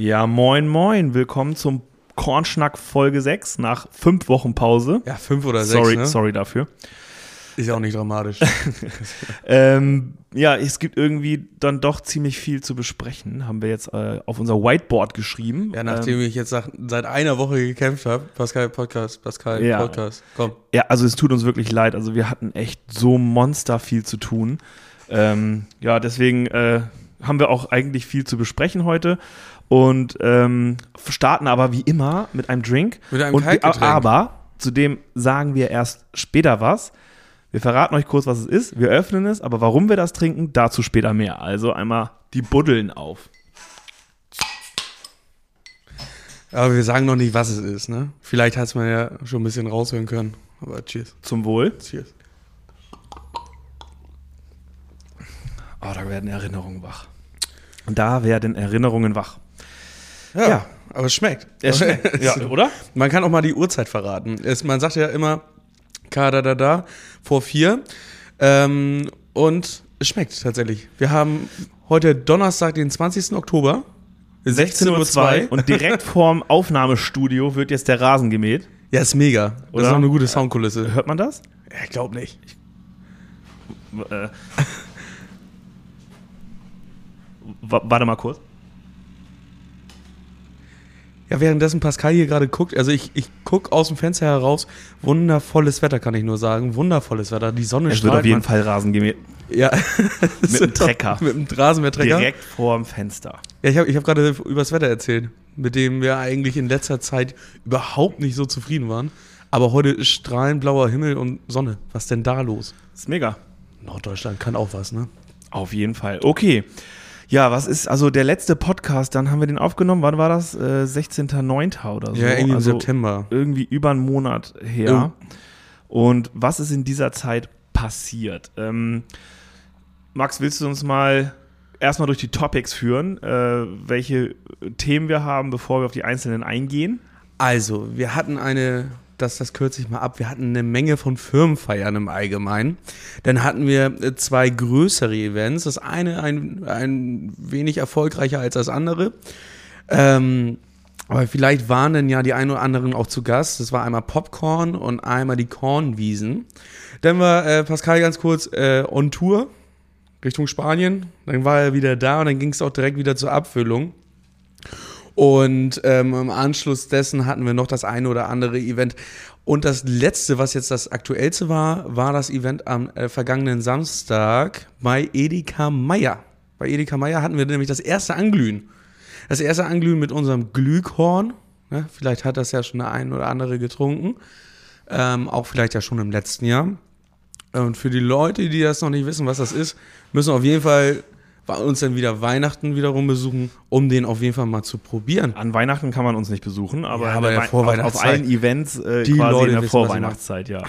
Ja, moin, moin. Willkommen zum Kornschnack Folge 6 nach fünf Wochen Pause. Ja, fünf oder sechs. Sorry, ne? sorry dafür. Ist ja auch nicht dramatisch. Ähm, ja, es gibt irgendwie dann doch ziemlich viel zu besprechen. Haben wir jetzt äh, auf unser Whiteboard geschrieben. ja, nachdem ähm, ich jetzt sag, seit einer Woche gekämpft habe. Pascal, Podcast, Pascal, Ja. Podcast. Komm. ja, also es tut uns wirklich leid. Also wir hatten echt so monster viel zu tun. Ähm, ja, deswegen äh, haben wir auch eigentlich viel zu besprechen heute. Und ähm, starten aber wie immer mit einem Drink. Mit einem Und aber zu dem sagen wir erst später was. Wir verraten euch kurz, was es ist. Wir öffnen es, aber warum wir das trinken, dazu später mehr. Also einmal die Buddeln auf. Aber wir sagen noch nicht, was es ist, ne? Vielleicht hat es man ja schon ein bisschen raushören können. Aber cheers. Zum Wohl. Cheers. Oh, da werden Erinnerungen wach. Und da werden Erinnerungen wach. Ja, Ja. aber es schmeckt. Es schmeckt. ja, oder? Man kann auch mal die Uhrzeit verraten. Es, man sagt ja immer, K da da da, vor vier. Ähm, und es schmeckt tatsächlich. Wir haben heute Donnerstag, den 20. Oktober. 16.02 Uhr und direkt vorm Aufnahmestudio wird jetzt der Rasen gemäht. Ja, ist mega. Das Oder? ist auch eine gute Soundkulisse. Hört man das? Ja, ich glaube nicht. Äh, wa- warte mal kurz. Ja, währenddessen Pascal hier gerade guckt, also ich, ich gucke aus dem Fenster heraus, wundervolles Wetter, kann ich nur sagen. Wundervolles Wetter. Die Sonne Es strahlt. wird auf jeden man- Fall Rasen gemäht. Ja. Mit dem Trecker. Mit dem Rasenmähertrecker. Direkt vorm Fenster. Ja, ich habe ich hab gerade übers Wetter erzählt, mit dem wir eigentlich in letzter Zeit überhaupt nicht so zufrieden waren. Aber heute ist strahlend blauer Himmel und Sonne. Was denn da los? ist mega. Norddeutschland kann auch was, ne? Auf jeden Fall. Okay. Ja, was ist, also der letzte Podcast, dann haben wir den aufgenommen, wann war das? Äh, 16.09. oder so. Ja, irgendwie im also September. Irgendwie über einen Monat her. Und was ist in dieser Zeit passiert? Ähm, Max, willst du uns mal erstmal durch die Topics führen, äh, welche Themen wir haben, bevor wir auf die einzelnen eingehen? Also, wir hatten eine, das, das kürze ich mal ab, wir hatten eine Menge von Firmenfeiern im Allgemeinen. Dann hatten wir äh, zwei größere Events. Das eine ein, ein wenig erfolgreicher als das andere. Ähm, aber vielleicht waren dann ja die ein oder anderen auch zu Gast. Das war einmal Popcorn und einmal die Kornwiesen. Dann war äh, Pascal ganz kurz äh, on Tour Richtung Spanien. Dann war er wieder da und dann ging es auch direkt wieder zur Abfüllung. Und ähm, im Anschluss dessen hatten wir noch das eine oder andere Event. Und das letzte, was jetzt das aktuellste war, war das Event am äh, vergangenen Samstag bei Edeka Meier. Bei Edeka Meier hatten wir nämlich das erste Anglühen. Das erste Anglühen mit unserem Glühkorn. Ne? Vielleicht hat das ja schon der ein oder andere getrunken. Ähm, auch vielleicht ja schon im letzten Jahr. Und für die Leute, die das noch nicht wissen, was das ist, müssen auf jeden Fall uns dann wieder Weihnachten wiederum besuchen, um den auf jeden Fall mal zu probieren. An Weihnachten kann man uns nicht besuchen, aber, Ja, aber Wei- auf, allen Events äh, Die quasi Leute in der wissen, Vorweihnachtszeit, ja.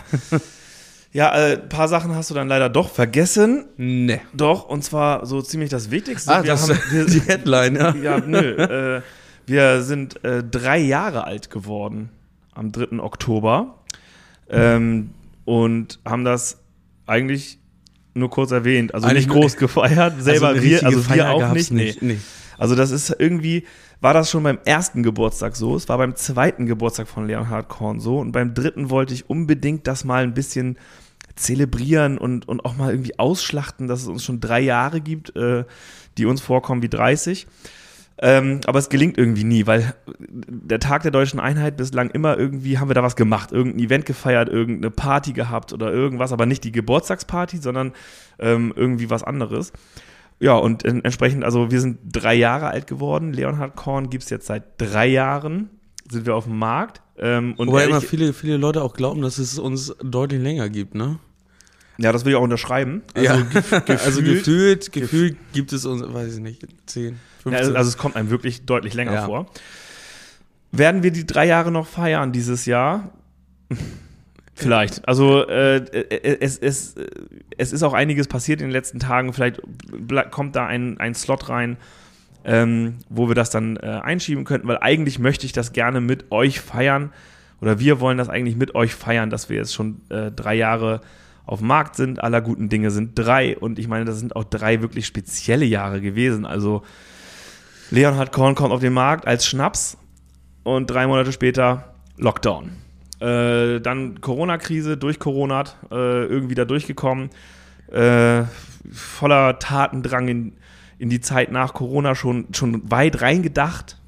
ja, äh, ein paar Sachen hast du dann leider doch vergessen. Ne. Doch, und zwar so ziemlich das Wichtigste. Ah, wir das haben, wir, die Headline, ja. ja, nö. Äh, wir sind äh, drei Jahre alt geworden am 3. Oktober ähm, und haben das eigentlich nur kurz erwähnt, also Eigentlich nicht groß gefeiert, selber eine wir, also wir Feier auch gab's nicht. Nee. Nee. Also das ist irgendwie, war das schon beim ersten Geburtstag so, es war beim zweiten Geburtstag von Leonhard Korn so und beim dritten wollte ich unbedingt das mal ein bisschen zelebrieren und, und auch mal irgendwie ausschlachten, dass es uns schon drei Jahre gibt, äh, die uns vorkommen wie 30. Ähm, aber es gelingt irgendwie nie, weil der Tag der deutschen Einheit bislang immer irgendwie haben wir da was gemacht, irgendein Event gefeiert, irgendeine Party gehabt oder irgendwas, aber nicht die Geburtstagsparty, sondern ähm, irgendwie was anderes. Ja, und en- entsprechend, also wir sind drei Jahre alt geworden. Leonhard Korn gibt es jetzt seit drei Jahren, sind wir auf dem Markt. Ähm, und Wobei ehrlich- immer viele, viele Leute auch glauben, dass es uns deutlich länger gibt, ne? Ja, das will ich auch unterschreiben. Also, ja. gef- also gefühlt, gefühlt gibt es uns, weiß ich nicht, 10, Ja, 15. also, also es kommt einem wirklich deutlich länger Ja. vor. Werden wir die drei Jahre noch feiern dieses Jahr? Vielleicht. Also äh, äh, es, es, es ist auch einiges passiert in den letzten Tagen. Vielleicht kommt da ein, ein Slot rein, ähm, wo wir das dann äh, einschieben könnten, weil eigentlich möchte ich das gerne mit euch feiern. Oder wir wollen das eigentlich mit euch feiern, dass wir jetzt schon äh, drei Jahre auf dem Markt sind. Aller guten Dinge sind drei. Und ich meine, das sind auch drei wirklich spezielle Jahre gewesen. Also Leonhard Korn kommt auf den Markt als Schnaps und drei Monate später Lockdown. Äh, dann Corona-Krise, durch Corona, äh, irgendwie da durchgekommen. Äh, voller Tatendrang in, in die Zeit nach Corona schon, schon weit reingedacht.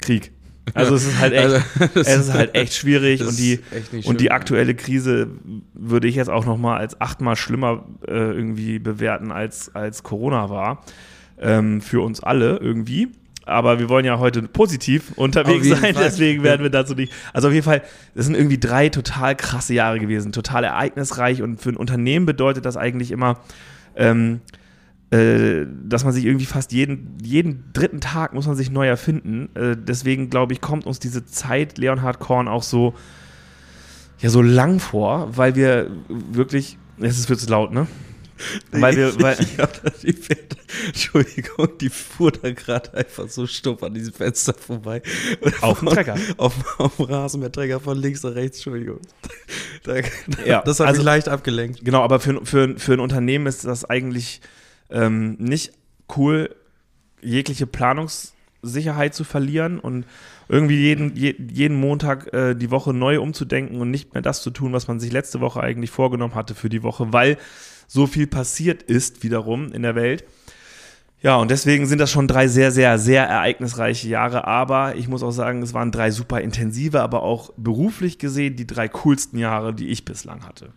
Krieg. Also es ist halt echt, also, es ist halt echt schwierig und die, und die aktuelle Krise würde ich jetzt auch noch mal als achtmal schlimmer äh, irgendwie bewerten als, als Corona war ähm, für uns alle irgendwie. Aber wir wollen ja heute positiv unterwegs sein, Fall. deswegen werden wir dazu nicht. Also auf jeden Fall, das sind irgendwie drei total krasse Jahre gewesen, total ereignisreich und für ein Unternehmen bedeutet das eigentlich immer, ähm, äh, dass man sich irgendwie fast jeden, jeden dritten Tag muss man sich neu erfinden. Äh, deswegen glaube ich, kommt uns diese Zeit Leonhard Korn auch so, ja, so lang vor, weil wir wirklich, es ist zu laut, ne? Weil wir, weil, die Pferde, Entschuldigung, die fuhr da gerade einfach so stumpf an diesem Fenster vorbei. Auf dem Trecker. Auf, auf dem Rasenmähertrecker von links nach rechts, Entschuldigung. Da, ja, das hat also, mich leicht abgelenkt. Genau, aber für, für, für ein Unternehmen ist das eigentlich ähm, nicht cool, jegliche Planungssicherheit zu verlieren und irgendwie jeden, jeden Montag äh, die Woche neu umzudenken und nicht mehr das zu tun, was man sich letzte Woche eigentlich vorgenommen hatte für die Woche, weil so viel passiert ist wiederum in der Welt. Ja, und deswegen sind das schon drei sehr, sehr, sehr ereignisreiche Jahre. Aber ich muss auch sagen, es waren drei super intensive, aber auch beruflich gesehen die drei coolsten Jahre, die ich bislang hatte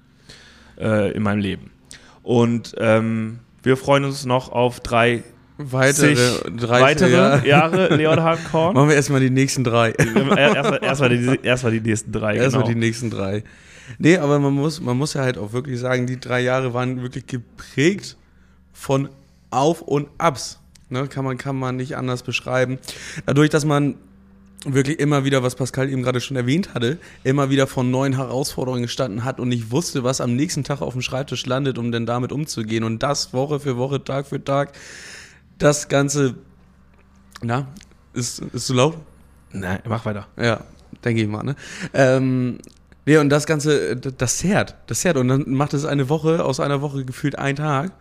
äh, in meinem Leben. Und ähm, wir freuen uns noch auf drei weitere, weitere Jahre, Jahre Leonhard Korn. Machen wir erstmal die nächsten drei. Erstmal erst die, erst die nächsten drei. Erstmal genau. die nächsten drei. Nee, aber man muss, man muss ja halt auch wirklich sagen, die drei Jahre waren wirklich geprägt von Auf- und Abs. Ne? Kann, man, kann man nicht anders beschreiben. Dadurch, dass man wirklich immer wieder, was Pascal eben gerade schon erwähnt hatte, immer wieder von neuen Herausforderungen gestanden hat und nicht wusste, was am nächsten Tag auf dem Schreibtisch landet, um denn damit umzugehen. Und das Woche für Woche, Tag für Tag. Das Ganze, na, ist, ist zu laut? Nein, mach weiter. Ja, denke ich mal, ne? Ähm, Nee, und das Ganze, das zehrt, das zehrt. Und dann macht es eine Woche, aus einer Woche gefühlt ein Tag.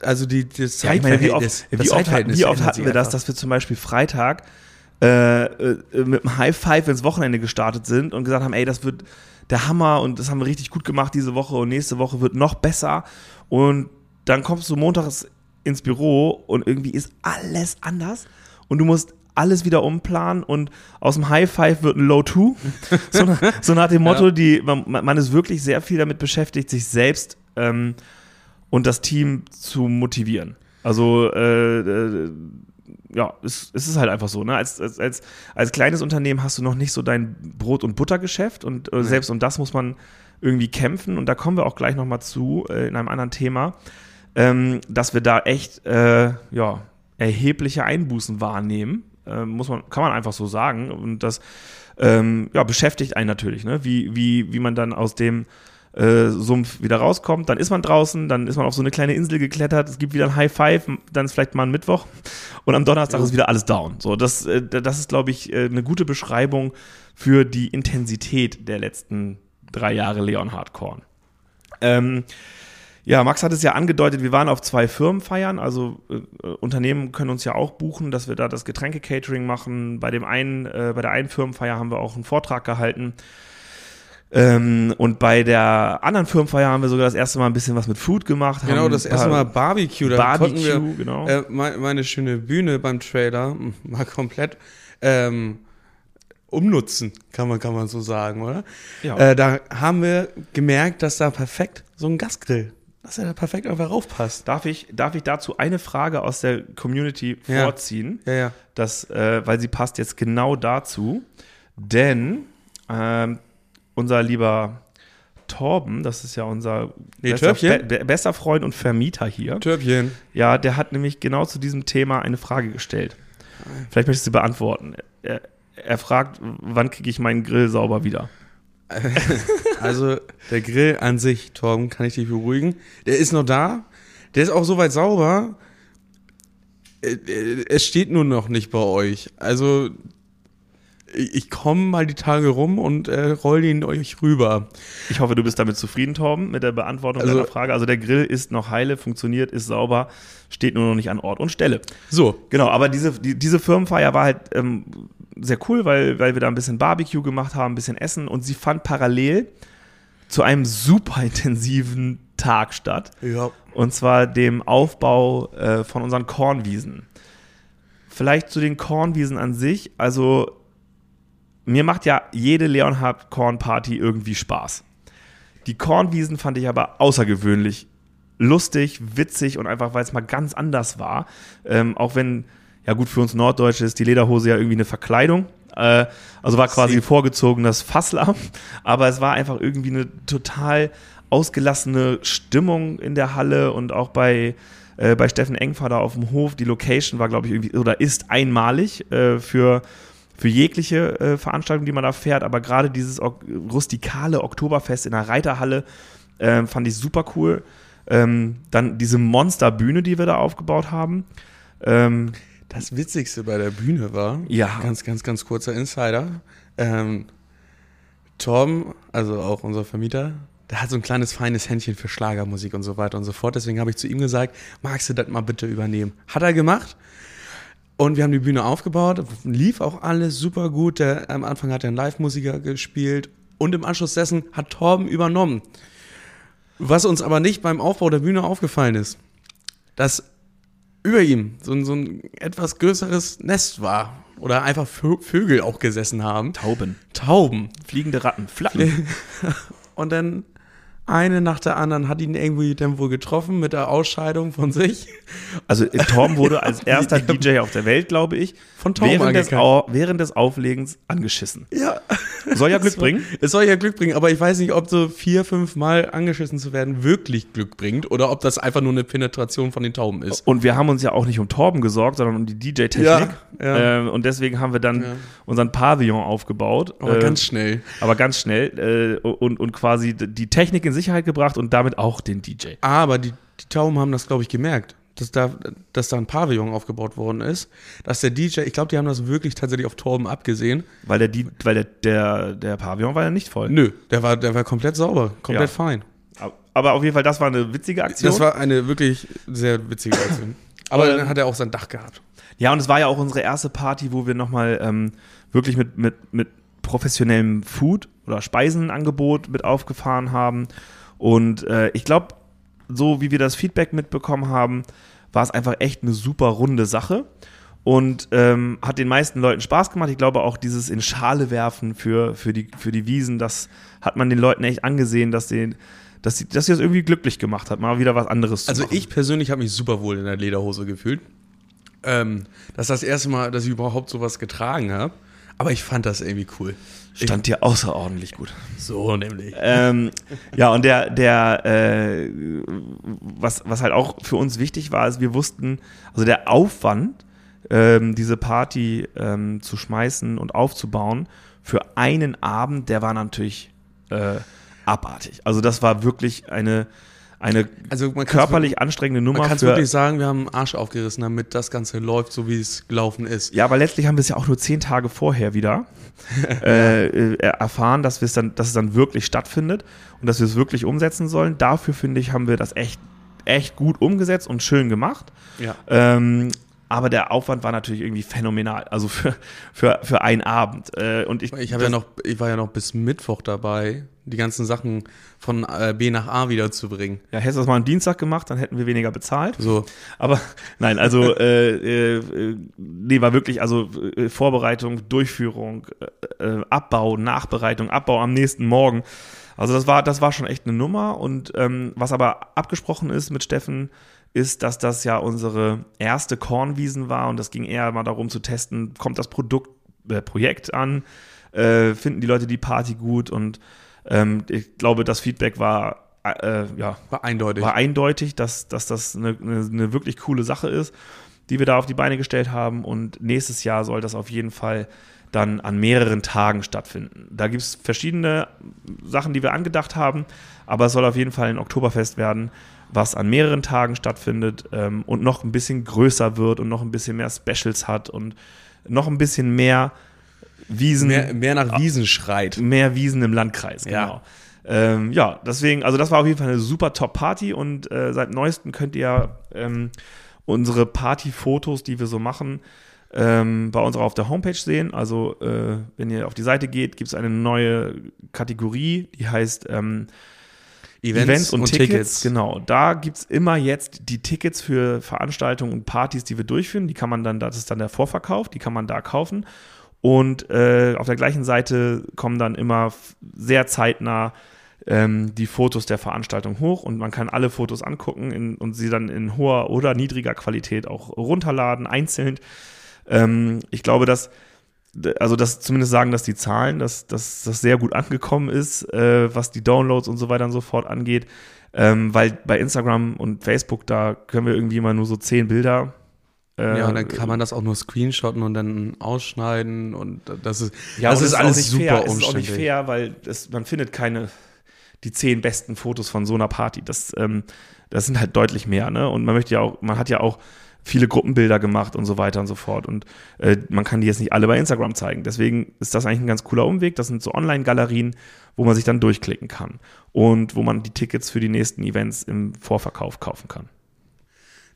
Also die, das Zeitverhältnis. Ja, wie oft, wie oft, wie oft hatten wir das, dass wir zum Beispiel Freitag äh, äh, mit einem High Five ins Wochenende gestartet sind und gesagt haben, ey, das wird der Hammer und das haben wir richtig gut gemacht diese Woche und nächste Woche wird noch besser. Und dann kommst du montags ins Büro und irgendwie ist alles anders und du musst alles wieder umplanen und aus dem High Five wird ein Low Two. so, so, nach dem Motto, ja. die, man, man, ist wirklich sehr viel damit beschäftigt, sich selbst ähm, und das Team zu motivieren. Also äh, äh, ja, es, es ist halt einfach so. Ne? Als, als, als, als kleines Unternehmen hast du noch nicht so dein Brot- und Buttergeschäft und äh, selbst um das muss man irgendwie kämpfen und da kommen wir auch gleich nochmal zu äh, in einem anderen Thema, ähm, dass wir da echt äh, ja, erhebliche Einbußen wahrnehmen äh, muss man, kann man einfach so sagen. Und das ähm, ja, beschäftigt einen natürlich, ne? wie, wie, wie man dann aus dem äh, Sumpf wieder rauskommt. Dann ist man draußen, dann ist man auf so eine kleine Insel geklettert, es gibt wieder ein High Five, dann ist vielleicht mal ein Mittwoch und am Donnerstag ja. ist wieder alles down. So, das, äh, das ist, glaube ich, äh, eine gute Beschreibung für die Intensität der letzten drei Jahre Leon Hardcore. Ähm, ja, Max hat es ja angedeutet, wir waren auf zwei Firmenfeiern, also äh, Unternehmen können uns ja auch buchen, dass wir da das Getränke-Catering machen. Bei dem einen, äh, bei der einen Firmenfeier haben wir auch einen Vortrag gehalten. Ähm, und bei der anderen Firmenfeier haben wir sogar das erste Mal ein bisschen was mit Food gemacht. Genau, das erste Mal Barbecue. Da Barbecue, wir, genau. Äh, meine schöne Bühne beim Trailer mal komplett ähm, umnutzen, kann man, kann man so sagen, oder? Ja. Äh, da haben wir gemerkt, dass da perfekt so ein Gasgrill dass er da perfekt einfach raufpasst. Darf ich, darf ich dazu eine Frage aus der Community ja. vorziehen? Ja, ja. Das, äh, weil sie passt jetzt genau dazu. Denn ähm, unser lieber Torben, das ist ja unser nee, bester, be bester Freund und Vermieter hier. Törbchen. Ja, der hat nämlich genau zu diesem Thema eine Frage gestellt. Vielleicht möchtest du sie beantworten. Er, er fragt, wann kriege ich meinen Grill sauber wieder? Also der Grill an sich, Torben, kann ich dich beruhigen. Der ist noch da. Der ist auch soweit sauber. Äh, äh, es steht nur noch nicht bei euch. Also ich, komme mal die Tage rum und äh, roll ihn euch rüber. Ich hoffe, du bist damit zufrieden, Torben, mit der Beantwortung Also- deiner Frage. Also der Grill ist noch heile, funktioniert, ist sauber, steht nur noch nicht an Ort und Stelle. So, Genau, aber diese, die, diese Firmenfeier war halt ähm, sehr cool, weil, weil wir da ein bisschen Barbecue gemacht haben, ein bisschen Essen und sie fand parallel zu einem super intensiven Tag statt. ja. Und zwar dem Aufbau äh, von unseren Kornwiesen. Vielleicht zu den Kornwiesen an sich. Also, mir macht ja jede Leonhard Korn Party irgendwie Spaß. Die Kornwiesen fand ich aber außergewöhnlich lustig, witzig und einfach, weil es mal ganz anders war. Ähm, auch wenn, ja gut, für uns Norddeutsche ist die Lederhose ja irgendwie eine Verkleidung. Äh, also war quasi Sie- vorgezogenes Fasslamm, aber es war einfach irgendwie eine total ausgelassene Stimmung in der Halle und auch bei, äh, bei Steffen Engfader auf dem Hof. Die Location war, glaube ich, irgendwie oder ist einmalig äh, für, für jegliche äh, Veranstaltung, die man da fährt. Aber gerade dieses ok rustikale Oktoberfest in der Reiterhalle ähm, fand ich super cool. Ähm, dann diese Monsterbühne, die wir da aufgebaut haben. Ähm, Das Witzigste bei der Bühne war, Ja. ganz, ganz, ganz kurzer Insider. Ähm, Torben, also auch unser Vermieter, der hat so ein kleines feines Händchen für Schlagermusik und so weiter und so fort. Deswegen habe ich zu ihm gesagt, magst du das mal bitte übernehmen? Hat er gemacht. Und wir haben die Bühne aufgebaut, lief auch alles super gut. Der, am Anfang hat er einen Live-Musiker gespielt und im Anschluss dessen hat Torben übernommen. Was uns aber nicht beim Aufbau der Bühne aufgefallen ist, dass über ihm so ein, so ein etwas größeres Nest war. Oder einfach Vö Vögel auch gesessen haben. Tauben. Tauben. Fliegende Ratten. Flappen. Und dann eine nach der anderen hat ihn irgendwie dann wohl getroffen mit der Ausscheidung von sich. Also Torben wurde als erster DJ auf der Welt, glaube ich, Von Tauben während des, während des Auflegens angeschissen. Ja. Soll ja Glück bringen. Es soll ja Glück bringen, aber ich weiß nicht, ob so vier, fünf Mal angeschissen zu werden wirklich Glück bringt oder ob das einfach nur eine Penetration von den Tauben ist. Und wir haben uns ja auch nicht um Torben gesorgt, sondern um die DJ-Technik. Ja, ja. Ähm, und deswegen haben wir dann unseren Pavillon aufgebaut. Aber äh, ganz schnell. aber ganz schnell äh, und, und quasi die Technik in Sicherheit gebracht und damit auch den DJ. Aber die, die Tauben haben das, glaube ich, gemerkt, dass da, dass da ein Pavillon aufgebaut worden ist. Dass der DJ, ich glaube, die haben das wirklich tatsächlich auf Torben abgesehen. Weil der, die, weil der, der, der Pavillon war ja nicht voll. Nö, der war, der war komplett sauber, komplett Ja. fein. Aber auf jeden Fall, das war eine witzige Aktion. Das war eine wirklich sehr witzige Aktion. Aber Aber- dann hat er auch sein Dach gehabt. Ja, und es war ja auch unsere erste Party, wo wir nochmal ähm, wirklich mit, mit, mit professionellem Food oder Speisenangebot mit aufgefahren haben. Und äh, ich glaube, so wie wir das Feedback mitbekommen haben, war es einfach echt eine super runde Sache. Und ähm, hat den meisten Leuten Spaß gemacht. Ich glaube auch dieses in Schale werfen für, für, die, für die Wiesen, das hat man den Leuten echt angesehen, dass sie, dass sie, dass sie das irgendwie glücklich gemacht hat, mal wieder was anderes zu Also ich persönlich habe mich super wohl in der Lederhose gefühlt. Ähm, das ist das erste Mal, dass ich überhaupt sowas getragen habe. Aber ich fand das irgendwie cool. Stand dir außerordentlich gut. So nämlich. ähm, ja, und der, der, äh, was, was halt auch für uns wichtig war, ist, wir wussten, also der Aufwand, ähm, diese Party ähm, zu schmeißen und aufzubauen, für einen Abend, der war natürlich äh, abartig. Also das war wirklich eine, eine Also körperlich anstrengende Nummer. Man kann es wirklich sagen, wir haben einen Arsch aufgerissen, damit das Ganze läuft, so wie es gelaufen ist. Ja, aber letztlich haben wir es ja auch nur zehn Tage vorher wieder äh, äh, erfahren, dass, dann, dass es dann wirklich stattfindet und dass wir es wirklich umsetzen sollen. Dafür, finde ich, haben wir das echt, echt gut umgesetzt und schön gemacht. Ja. Ähm, aber der Aufwand war natürlich irgendwie phänomenal. Also für, für, für einen Abend. Äh, und ich, Ich, ja noch, ich war ja noch bis Mittwoch dabei, die ganzen Sachen von äh, B nach A wieder zu bringen. Ja, hättest du das mal am Dienstag gemacht, dann hätten wir weniger bezahlt. So, Aber nein, also äh, äh, nee, war wirklich, also äh, Vorbereitung, Durchführung, äh, äh, Abbau, Nachbereitung, Abbau am nächsten Morgen. Also das war, das war schon echt eine Nummer. Und ähm, was aber abgesprochen ist mit Steffen, ist, dass das ja unsere erste Kornwiesen war und das ging eher mal darum zu testen, kommt das Produkt, äh, Projekt an, finden die Leute die Party gut und ähm, ich glaube, das Feedback war äh, ja war eindeutig. war eindeutig, dass, dass das eine, eine, eine wirklich coole Sache ist, die wir da auf die Beine gestellt haben. Und nächstes Jahr soll das auf jeden Fall dann an mehreren Tagen stattfinden. Da gibt es verschiedene Sachen, die wir angedacht haben, aber es soll auf jeden Fall ein Oktoberfest werden, was an mehreren Tagen stattfindet ähm, und noch ein bisschen größer wird und noch ein bisschen mehr Specials hat und noch ein bisschen mehr Wiesen. Mehr, mehr nach Wiesen schreit. Mehr Wiesen im Landkreis, Ja. genau. Ähm, ja, deswegen, also das war auf jeden Fall eine super Top-Party und äh, seit neuestem könnt ihr ähm, unsere Party-Fotos, die wir so machen, ähm, bei uns auch auf der Homepage sehen. Also, äh, wenn ihr auf die Seite geht, gibt es eine neue Kategorie, die heißt ähm, Events, und, Tickets. Genau, da gibt es immer jetzt die Tickets für Veranstaltungen und Partys, die wir durchführen. Die kann man dann, das ist dann der Vorverkauf, die kann man da kaufen. Und äh, auf der gleichen Seite kommen dann immer sehr zeitnah ähm, die Fotos der Veranstaltung hoch und man kann alle Fotos angucken in, und sie dann in hoher oder niedriger Qualität auch runterladen, einzeln. Ähm, ich glaube, dass also das zumindest sagen das die Zahlen, dass, dass das sehr gut angekommen ist, äh, was die Downloads und so weiter und so fort angeht. Ähm, weil bei Instagram und Facebook, da können wir irgendwie immer nur so zehn Bilder. Äh, Ja, und dann kann man das auch nur screenshotten und dann ausschneiden und das ist, ja, das ist es alles auch nicht super fair. Es ist auch umständlich. nicht fair, weil es, man findet keine, die zehn besten Fotos von so einer Party. Das, ähm, das sind halt deutlich mehr, ne? Und man möchte ja auch, man hat ja auch viele Gruppenbilder gemacht und so weiter und so fort. Und äh, man kann die jetzt nicht alle bei Instagram zeigen. Deswegen ist das eigentlich ein ganz cooler Umweg. Das sind so Online-Galerien, wo man sich dann durchklicken kann und wo man die Tickets für die nächsten Events im Vorverkauf kaufen kann.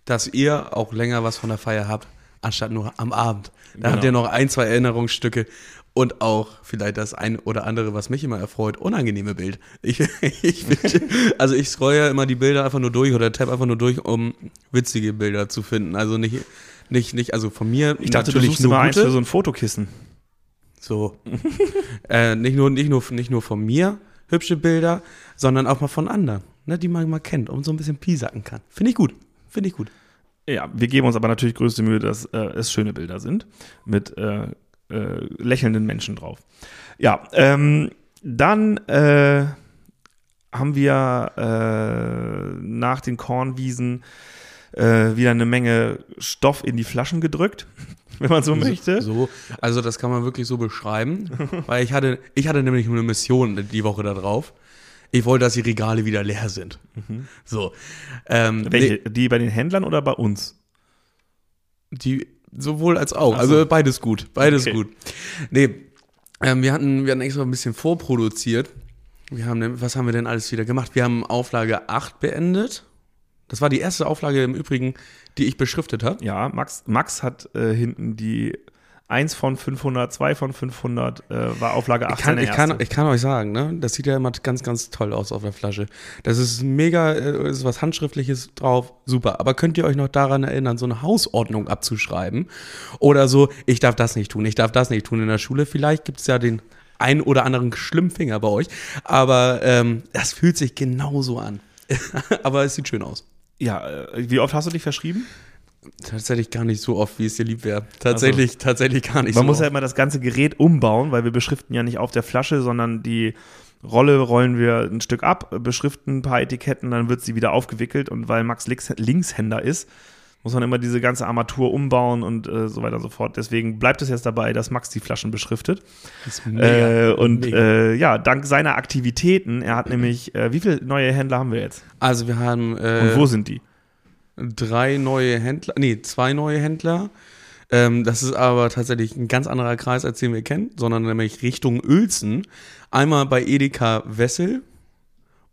Dass ihr auch länger was von der Feier habt, anstatt nur am Abend. Da Genau. habt ihr noch ein, zwei Erinnerungsstücke und auch vielleicht das ein oder andere, was mich immer erfreut, unangenehme Bild. Ich, ich also ich scroll ja immer die Bilder einfach nur durch oder tab einfach nur durch, um witzige Bilder zu finden. Also nicht, nicht, nicht, also von mir Ich dachte, du natürlich suchst immer eins gute. für so ein Fotokissen. So. äh, nicht, nur, nicht, nur, nicht nur von mir hübsche Bilder, sondern auch mal von anderen, ne, die man mal kennt und so ein bisschen piesacken kann. Finde ich gut. Finde ich gut. Ja, wir geben uns aber natürlich größte Mühe, dass äh, es schöne Bilder sind mit äh, äh, lächelnden Menschen drauf. Ja, ähm, dann äh, haben wir äh, nach den Kornwiesen äh, wieder eine Menge Stoff in die Flaschen gedrückt, wenn man so möchte. So, also das kann man wirklich so beschreiben, weil ich hatte, ich hatte nämlich eine Mission die Woche da drauf. Ich wollte, dass die Regale wieder leer sind. So. Ähm, Welche? Die bei den Händlern oder bei uns? die sowohl als auch. Ach so. Also beides gut. Beides Okay. gut. Nee, ähm, wir hatten, wir hatten extra ein bisschen vorproduziert. Wir haben, was haben wir denn alles wieder gemacht? Wir haben Auflage 8 beendet. Das war die erste Auflage im Übrigen, die ich beschriftet habe. Ja, Max, Max hat äh, hinten die 1 von 500, 2 von 500, äh, war Auflage 8. Ich kann, ich, kann, ich kann euch sagen, ne? das sieht ja immer ganz, ganz toll aus auf der Flasche. Das ist mega, äh, ist was Handschriftliches drauf, super. Aber könnt ihr euch noch daran erinnern, so eine Hausordnung abzuschreiben? Oder so, ich darf das nicht tun, ich darf das nicht tun in der Schule. Vielleicht gibt es ja den ein oder anderen Schlimmfinger bei euch. Aber ähm, das fühlt sich genauso an. Aber es sieht schön aus. Ja, äh, wie oft hast du dich verschrieben? Tatsächlich gar nicht so oft, wie es dir lieb wäre. Tatsächlich, tatsächlich gar nicht Man so muss ja oft. immer das ganze Gerät umbauen, weil wir beschriften ja nicht auf der Flasche, sondern die Rolle rollen wir ein Stück ab, beschriften ein paar Etiketten, dann wird sie wieder aufgewickelt und weil Max Links Linkshänder ist, muss man immer diese ganze Armatur umbauen und äh, so weiter und so fort. Deswegen bleibt es jetzt dabei, dass Max die Flaschen beschriftet. Das ist mega, Äh, und äh, ja, dank seiner Aktivitäten, er hat nämlich, äh, wie viele neue Händler haben wir jetzt? also wir haben äh, Und wo sind die? Drei neue Händler, nee, zwei neue Händler. Ähm, das ist aber tatsächlich ein ganz anderer Kreis, als den wir kennen, sondern nämlich Richtung Uelzen. Einmal bei Edeka Wessel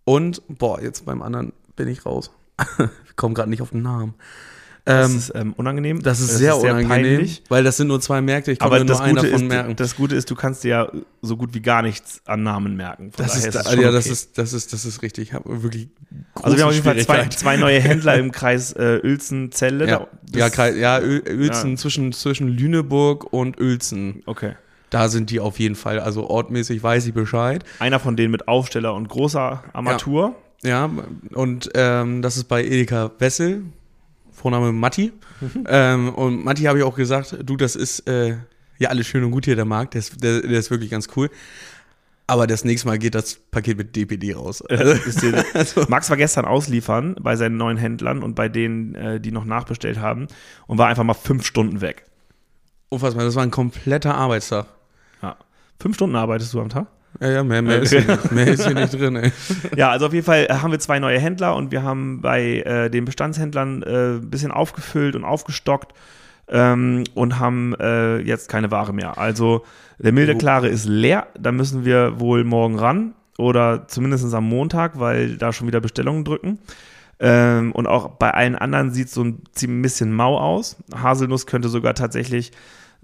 und, boah, jetzt beim anderen bin ich raus. ich komme gerade nicht auf den Namen. Das Ähm, ist ähm, unangenehm. das ist sehr, unangenehm, peinlich. weil das sind nur zwei Märkte, ich kann Aber mir das nur einen Gute, davon ist, merken. das Gute ist, du kannst dir ja so gut wie gar nichts an Namen merken. Von Das ist, ja, okay. das ist, das ist, das ist richtig. Ich habe wirklich Also wir haben auf jeden Fall zwei, zwei neue Händler im Kreis äh, Uelzen-Celle. Ja, Da- ja, das- Kreis- ja Uelzen Ja. Zwischen, zwischen Lüneburg und Uelzen. Okay. Da sind die auf jeden Fall. Also ortmäßig weiß ich Bescheid. Einer von denen mit Aufsteller und großer Armatur. Ja, und ähm, das ist bei Edeka Wessel. Vorname Matti. ähm, und Matti habe ich auch gesagt, du, das ist äh, ja alles schön und gut hier, der Markt. Der ist, der, der ist wirklich ganz cool. Aber das nächste Mal geht das Paket mit DPD raus. Dir- Also- Max war gestern ausliefern bei seinen neuen Händlern und bei denen, äh, die noch nachbestellt haben und war einfach mal fünf Stunden weg. Unfassbar, das war ein kompletter Arbeitstag. Ja. Fünf Stunden arbeitest du am Tag? Ja, ja, mehr, mehr, ist, hier nicht, mehr ist hier nicht drin, ey. Ja, also auf jeden Fall haben wir zwei neue Händler und wir haben bei äh, den Bestandshändlern äh, ein bisschen aufgefüllt und aufgestockt. Ähm, und haben äh, jetzt keine Ware mehr. Also der milde Oh. Klare ist leer, da müssen wir wohl morgen ran oder zumindest am Montag, weil da schon wieder Bestellungen drücken. Ähm, und auch bei allen anderen sieht es so ein ziemlich bisschen mau aus. Haselnuss könnte sogar tatsächlich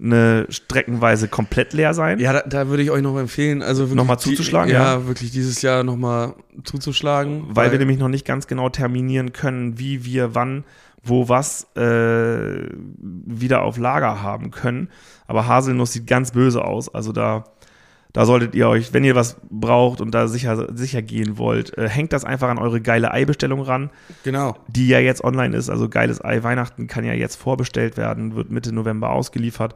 eine streckenweise komplett leer sein. Ja, da, da würde ich euch noch empfehlen, also Nochmal die- zuzuschlagen, Ja, ja. wirklich dieses Jahr nochmal zuzuschlagen. weil wir nämlich noch nicht ganz genau terminieren können, wie wir wann, wo was äh, wieder auf Lager haben können. Aber Haselnuss sieht ganz böse aus. Also da, da solltet ihr euch, wenn ihr was braucht und da sicher, sicher gehen wollt, äh, hängt das einfach an eure geile Eibestellung ran, Genau. die ja jetzt online ist. Also geiles Ei Weihnachten kann ja jetzt vorbestellt werden, wird Mitte November ausgeliefert.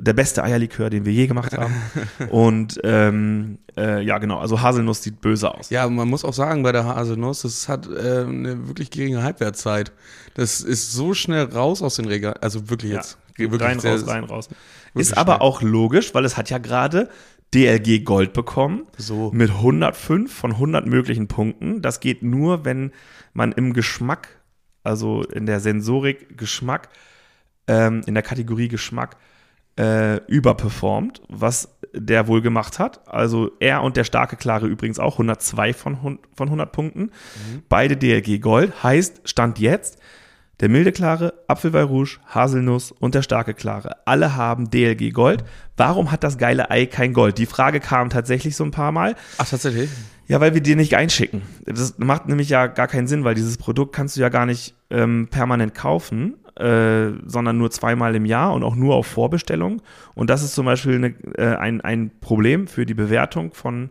Der beste Eierlikör, den wir je gemacht haben. und ähm, äh, ja, genau, also Haselnuss sieht böse aus. Ja, man muss auch sagen, bei der Haselnuss, das hat äh, eine wirklich geringe Halbwertszeit. Das ist so schnell raus aus den Regalen, also wirklich Ja, jetzt. Wirklich rein, sehr- raus, rein, raus. Ist aber schnell. auch logisch, weil es hat ja gerade DLG Gold bekommen So. mit 105 von 100 möglichen Punkten. Das geht nur, wenn man im Geschmack, also in der Sensorik Geschmack, ähm, in der Kategorie Geschmack äh, überperformt, was der wohl gemacht hat. Also er und der starke Klare übrigens auch 102 von, von 100 Punkten. Beide DLG Gold heißt Stand jetzt der milde Klare, Apfelweih Rouge, Haselnuss und der starke Klare. Alle haben DLG Gold. Warum hat das geile Ei kein Gold? Die Frage kam tatsächlich so ein paar Mal. Ach, tatsächlich? Ja, weil wir dir nicht einschicken. Das macht nämlich ja gar keinen Sinn, weil dieses Produkt kannst du ja gar nicht ähm, permanent kaufen, äh, sondern nur zweimal im Jahr und auch nur auf Vorbestellung. Und das ist zum Beispiel eine, äh, ein, ein Problem für die Bewertung von,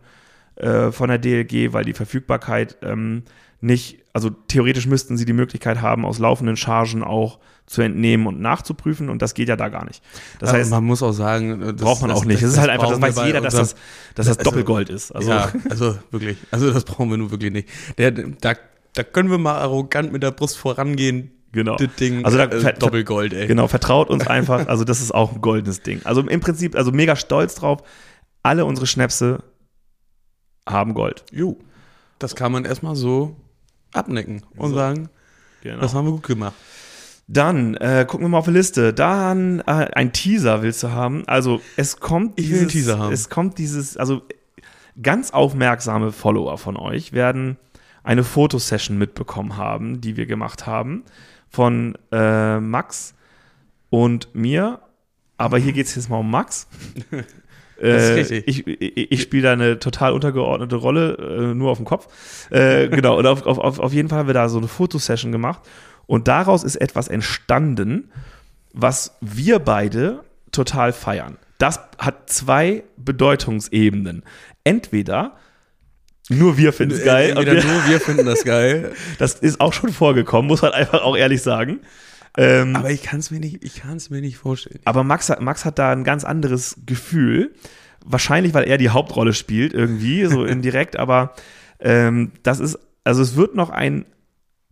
äh, von der DLG, weil die Verfügbarkeit ähm, nicht, also theoretisch müssten sie die Möglichkeit haben, aus laufenden Chargen auch zu entnehmen und nachzuprüfen und das geht ja da gar nicht. Das heißt, man muss auch sagen, das, braucht man das, auch nicht. Das, Es ist halt einfach, das weiß jeder, dass das, dass das also- Doppelgold ist. Also, ja, also wirklich. Also das brauchen wir nun wirklich nicht. Der, da, da können wir mal arrogant mit der Brust vorangehen. Genau. Das Ding, Also da- äh, Doppelgold, ey. Genau, vertraut uns einfach. Also das ist auch ein goldenes Ding. Also im Prinzip, also mega stolz drauf. Alle unsere Schnäpse haben Gold. Jo. Das kann man erstmal so abnicken und So. sagen, Genau. das haben wir gut gemacht. Dann äh, gucken wir mal auf die Liste. Dann äh, ein Teaser willst du haben. Also es kommt Ich will einen Teaser haben. Es kommt dieses, also ganz aufmerksame Follower von euch werden eine Fotosession mitbekommen haben, die wir gemacht haben von äh, Max und mir. Aber hier geht es jetzt mal um Max. Äh, richtig. Ich, ich, ich spiele da eine total untergeordnete Rolle, äh, nur auf dem Kopf. Äh, genau, und auf, auf, auf jeden Fall haben wir da so eine Fotosession gemacht. Und daraus ist etwas entstanden, was wir beide total feiern. Das hat zwei Bedeutungsebenen. Entweder nur wir finden es geil, und Entweder wir, nur wir finden das geil. das ist auch schon vorgekommen, muss man einfach auch ehrlich sagen. Ähm, Aber ich kann es mir nicht, ich kann es mir nicht vorstellen. aber Max hat, Max hat da ein ganz anderes Gefühl. Wahrscheinlich, weil er die Hauptrolle spielt, irgendwie, so indirekt, aber ähm, das ist, also es wird noch ein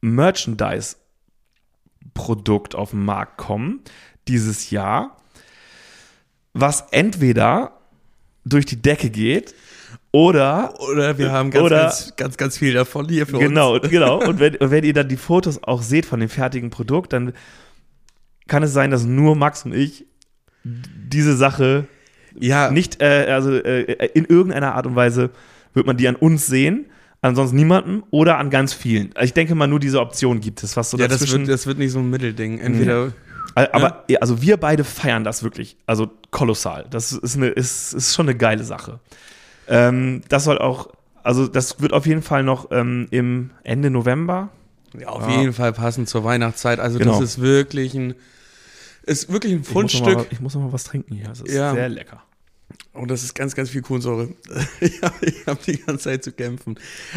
Merchandise-Produkt auf den Markt kommen, dieses Jahr, was entweder durch die Decke geht oder Oder wir haben ganz, Oder- ganz, ganz, ganz viel davon hier für genau, uns. genau. Und wenn, und wenn ihr dann die Fotos auch seht von dem fertigen Produkt, dann kann es sein, dass nur Max und ich diese Sache Ja, nicht, äh, also äh, in irgendeiner Art und Weise wird man die an uns sehen, ansonsten niemandem oder an ganz vielen. Ich denke mal, nur diese Option gibt es, was so ja das, wird, das wird nicht so ein Mittelding. Entweder aber ja, also wir beide feiern das wirklich, also kolossal. Das ist eine, ist, ist schon eine geile Sache. Ähm, das soll auch, also das wird auf jeden Fall noch ähm, im Ende November, ja, auf Ja. jeden Fall passend zur Weihnachtszeit. Also Genau. das ist wirklich ein, ist wirklich ein Ich muss, noch Fundstück. mal, ich muss noch mal was trinken hier. Das ist Ja. sehr lecker. Und das ist ganz, ganz viel Kohlensäure. ich habe hab die ganze Zeit zu kämpfen.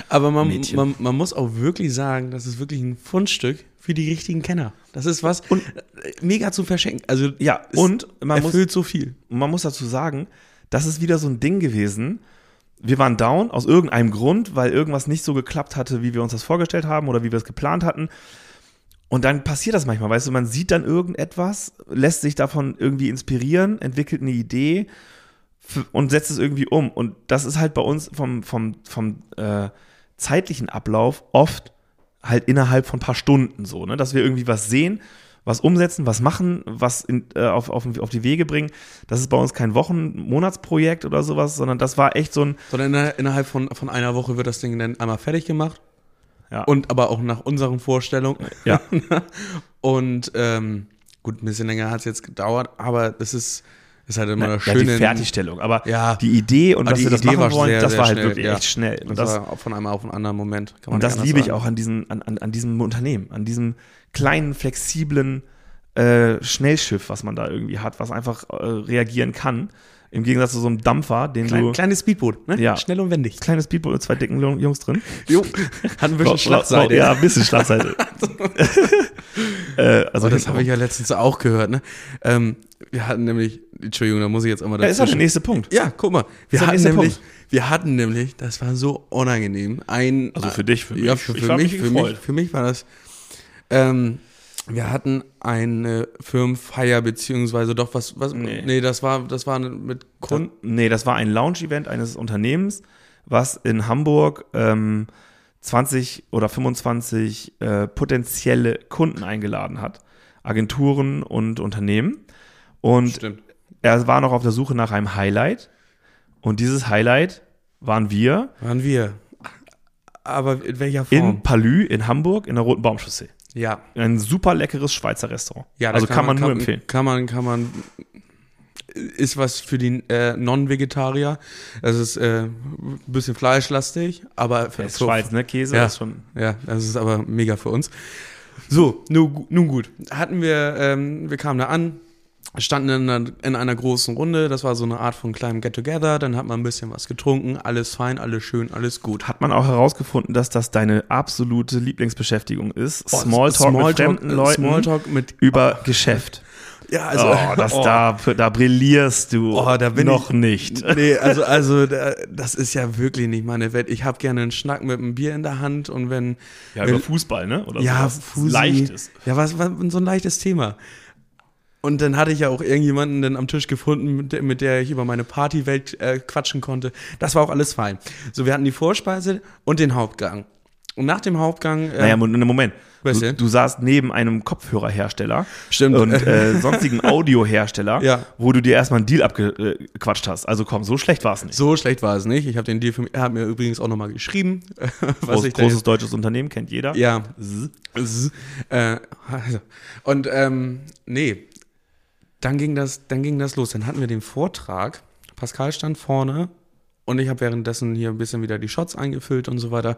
Aber man, man, man muss auch wirklich sagen, das ist wirklich ein Fundstück für die richtigen Kenner. Das ist was Und- äh, mega zu verschenken. Also Ja, und man muss, erfüllt so viel. man muss dazu sagen, das ist wieder so ein Ding gewesen. Wir waren down aus irgendeinem Grund, weil irgendwas nicht so geklappt hatte, wie wir uns das vorgestellt haben oder wie wir es geplant hatten. Und dann passiert das manchmal, weißt du, man sieht dann irgendetwas, lässt sich davon irgendwie inspirieren, entwickelt eine Idee und setzt es irgendwie um. Und das ist halt bei uns vom, vom, vom äh, zeitlichen Ablauf oft halt innerhalb von ein paar Stunden so, ne? dass wir irgendwie was sehen, was umsetzen, was machen, was in, äh, auf, auf, auf die Wege bringen. Das ist bei uns kein Wochen-, Monatsprojekt oder sowas, sondern das war echt so ein, Sondern inner- innerhalb von, von einer Woche wird das Ding dann einmal fertig gemacht. Ja. Und aber auch nach unseren Vorstellungen. ja, Und ähm, gut, ein bisschen länger hat es jetzt gedauert, aber das ist, ist halt immer ja, das die Schöne. Fertigstellung. Aber Ja. die Idee und die wir das Idee machen wollen, sehr, das sehr war halt schnell, wirklich ja. echt schnell. Und das, das, war von einem auf einen anderen Moment. Und das liebe ich auch an, diesen, an, an, an diesem Unternehmen, an diesem kleinen, flexiblen äh, Schnellschiff, was man da irgendwie hat, was einfach äh, reagieren kann. Im Gegensatz zu so einem Dampfer, den Klein, du. kleines Speedboot, ne? Ja. Schnell und wendig. Kleines Speedboot mit zwei dicken Jungs drin. Jo. Hat ein bisschen Schlagseite. Ja, ein bisschen Schlagseite. äh, also Aber das habe ich ja letztens auch gehört, ne? Ähm, wir hatten nämlich, Entschuldigung, da muss ich jetzt einmal ja, ist auch der nächste Punkt. Ja, guck mal, wir hatten nämlich, Punkt. wir hatten nämlich, das war so unangenehm. Ein, Also für dich, für mich. Ja, für, für mich, mich für mich, für mich war das. Ähm, wir hatten eine Firmenfeier beziehungsweise doch was, was, Nee. nee, das war, das war mit Kunden. Nee, das war ein Lounge-Event eines Unternehmens, was in Hamburg ähm, 20 oder 25 äh, potenzielle Kunden eingeladen hat. Agenturen und Unternehmen. Und Stimmt. er war noch auf der Suche nach einem Highlight. Und dieses Highlight waren wir Waren wir. Aber in welcher Form? in Palü in Hamburg in der Roten Baumchaussee. ja. Ein super leckeres Schweizer Restaurant. Ja, also kann, man nur empfehlen. Kann man, kann man, ist was für die äh, Non-Vegetarier. Es ist äh, ein bisschen fleischlastig, aber für, für- Schweiz, ne? Käse Ja. ist schon. Ja, das ist aber mega für uns. So, nun, nun gut. Hatten wir, ähm, wir kamen da an, standen in einer, in einer großen Runde. Das war so eine Art von kleinem Get-Together. Dann hat man ein bisschen was getrunken. Alles fein, alles schön, alles gut. Hat man auch herausgefunden, dass das deine absolute Lieblingsbeschäftigung ist? Oh, Smalltalk mit fremden äh, Leuten Smalltalk mit, über Geschäft. ja, also, oh, das, Da, da brillierst du Oh, da bin noch ich- nicht. Nee, also, also da- das ist ja wirklich nicht meine Welt. Ich habe gerne einen Schnack mit einem Bier in der Hand und wenn. Ja, wenn, über Fußball, ne? Oder ja, sowas Fusi. Leichtes. Ja, was, was so ein leichtes Thema. Und dann hatte ich ja auch irgendjemanden dann am Tisch gefunden, mit der, mit der ich über meine Partywelt äh, quatschen konnte. Das war auch alles fein. So, wir hatten die Vorspeise und den Hauptgang. Und nach dem Hauptgang. Äh, Naja, Mo- Moment. Was Du, du saßt neben einem Kopfhörerhersteller Stimmt. und äh, sonstigen Audiohersteller, Ja. wo du dir erstmal einen Deal abgequatscht hast. Also komm, so schlecht war es nicht. so schlecht war es nicht. Ich habe den Deal für mich, er hat mir übrigens auch nochmal geschrieben, was Groß, großes deutsches Unternehmen, kennt jeder. Ja. Z- Z- Äh, also. Und ähm, nee, dann ging, das, dann ging das los. Dann hatten wir den Vortrag. Pascal stand vorne und ich habe währenddessen hier ein bisschen wieder die Shots eingefüllt und so weiter.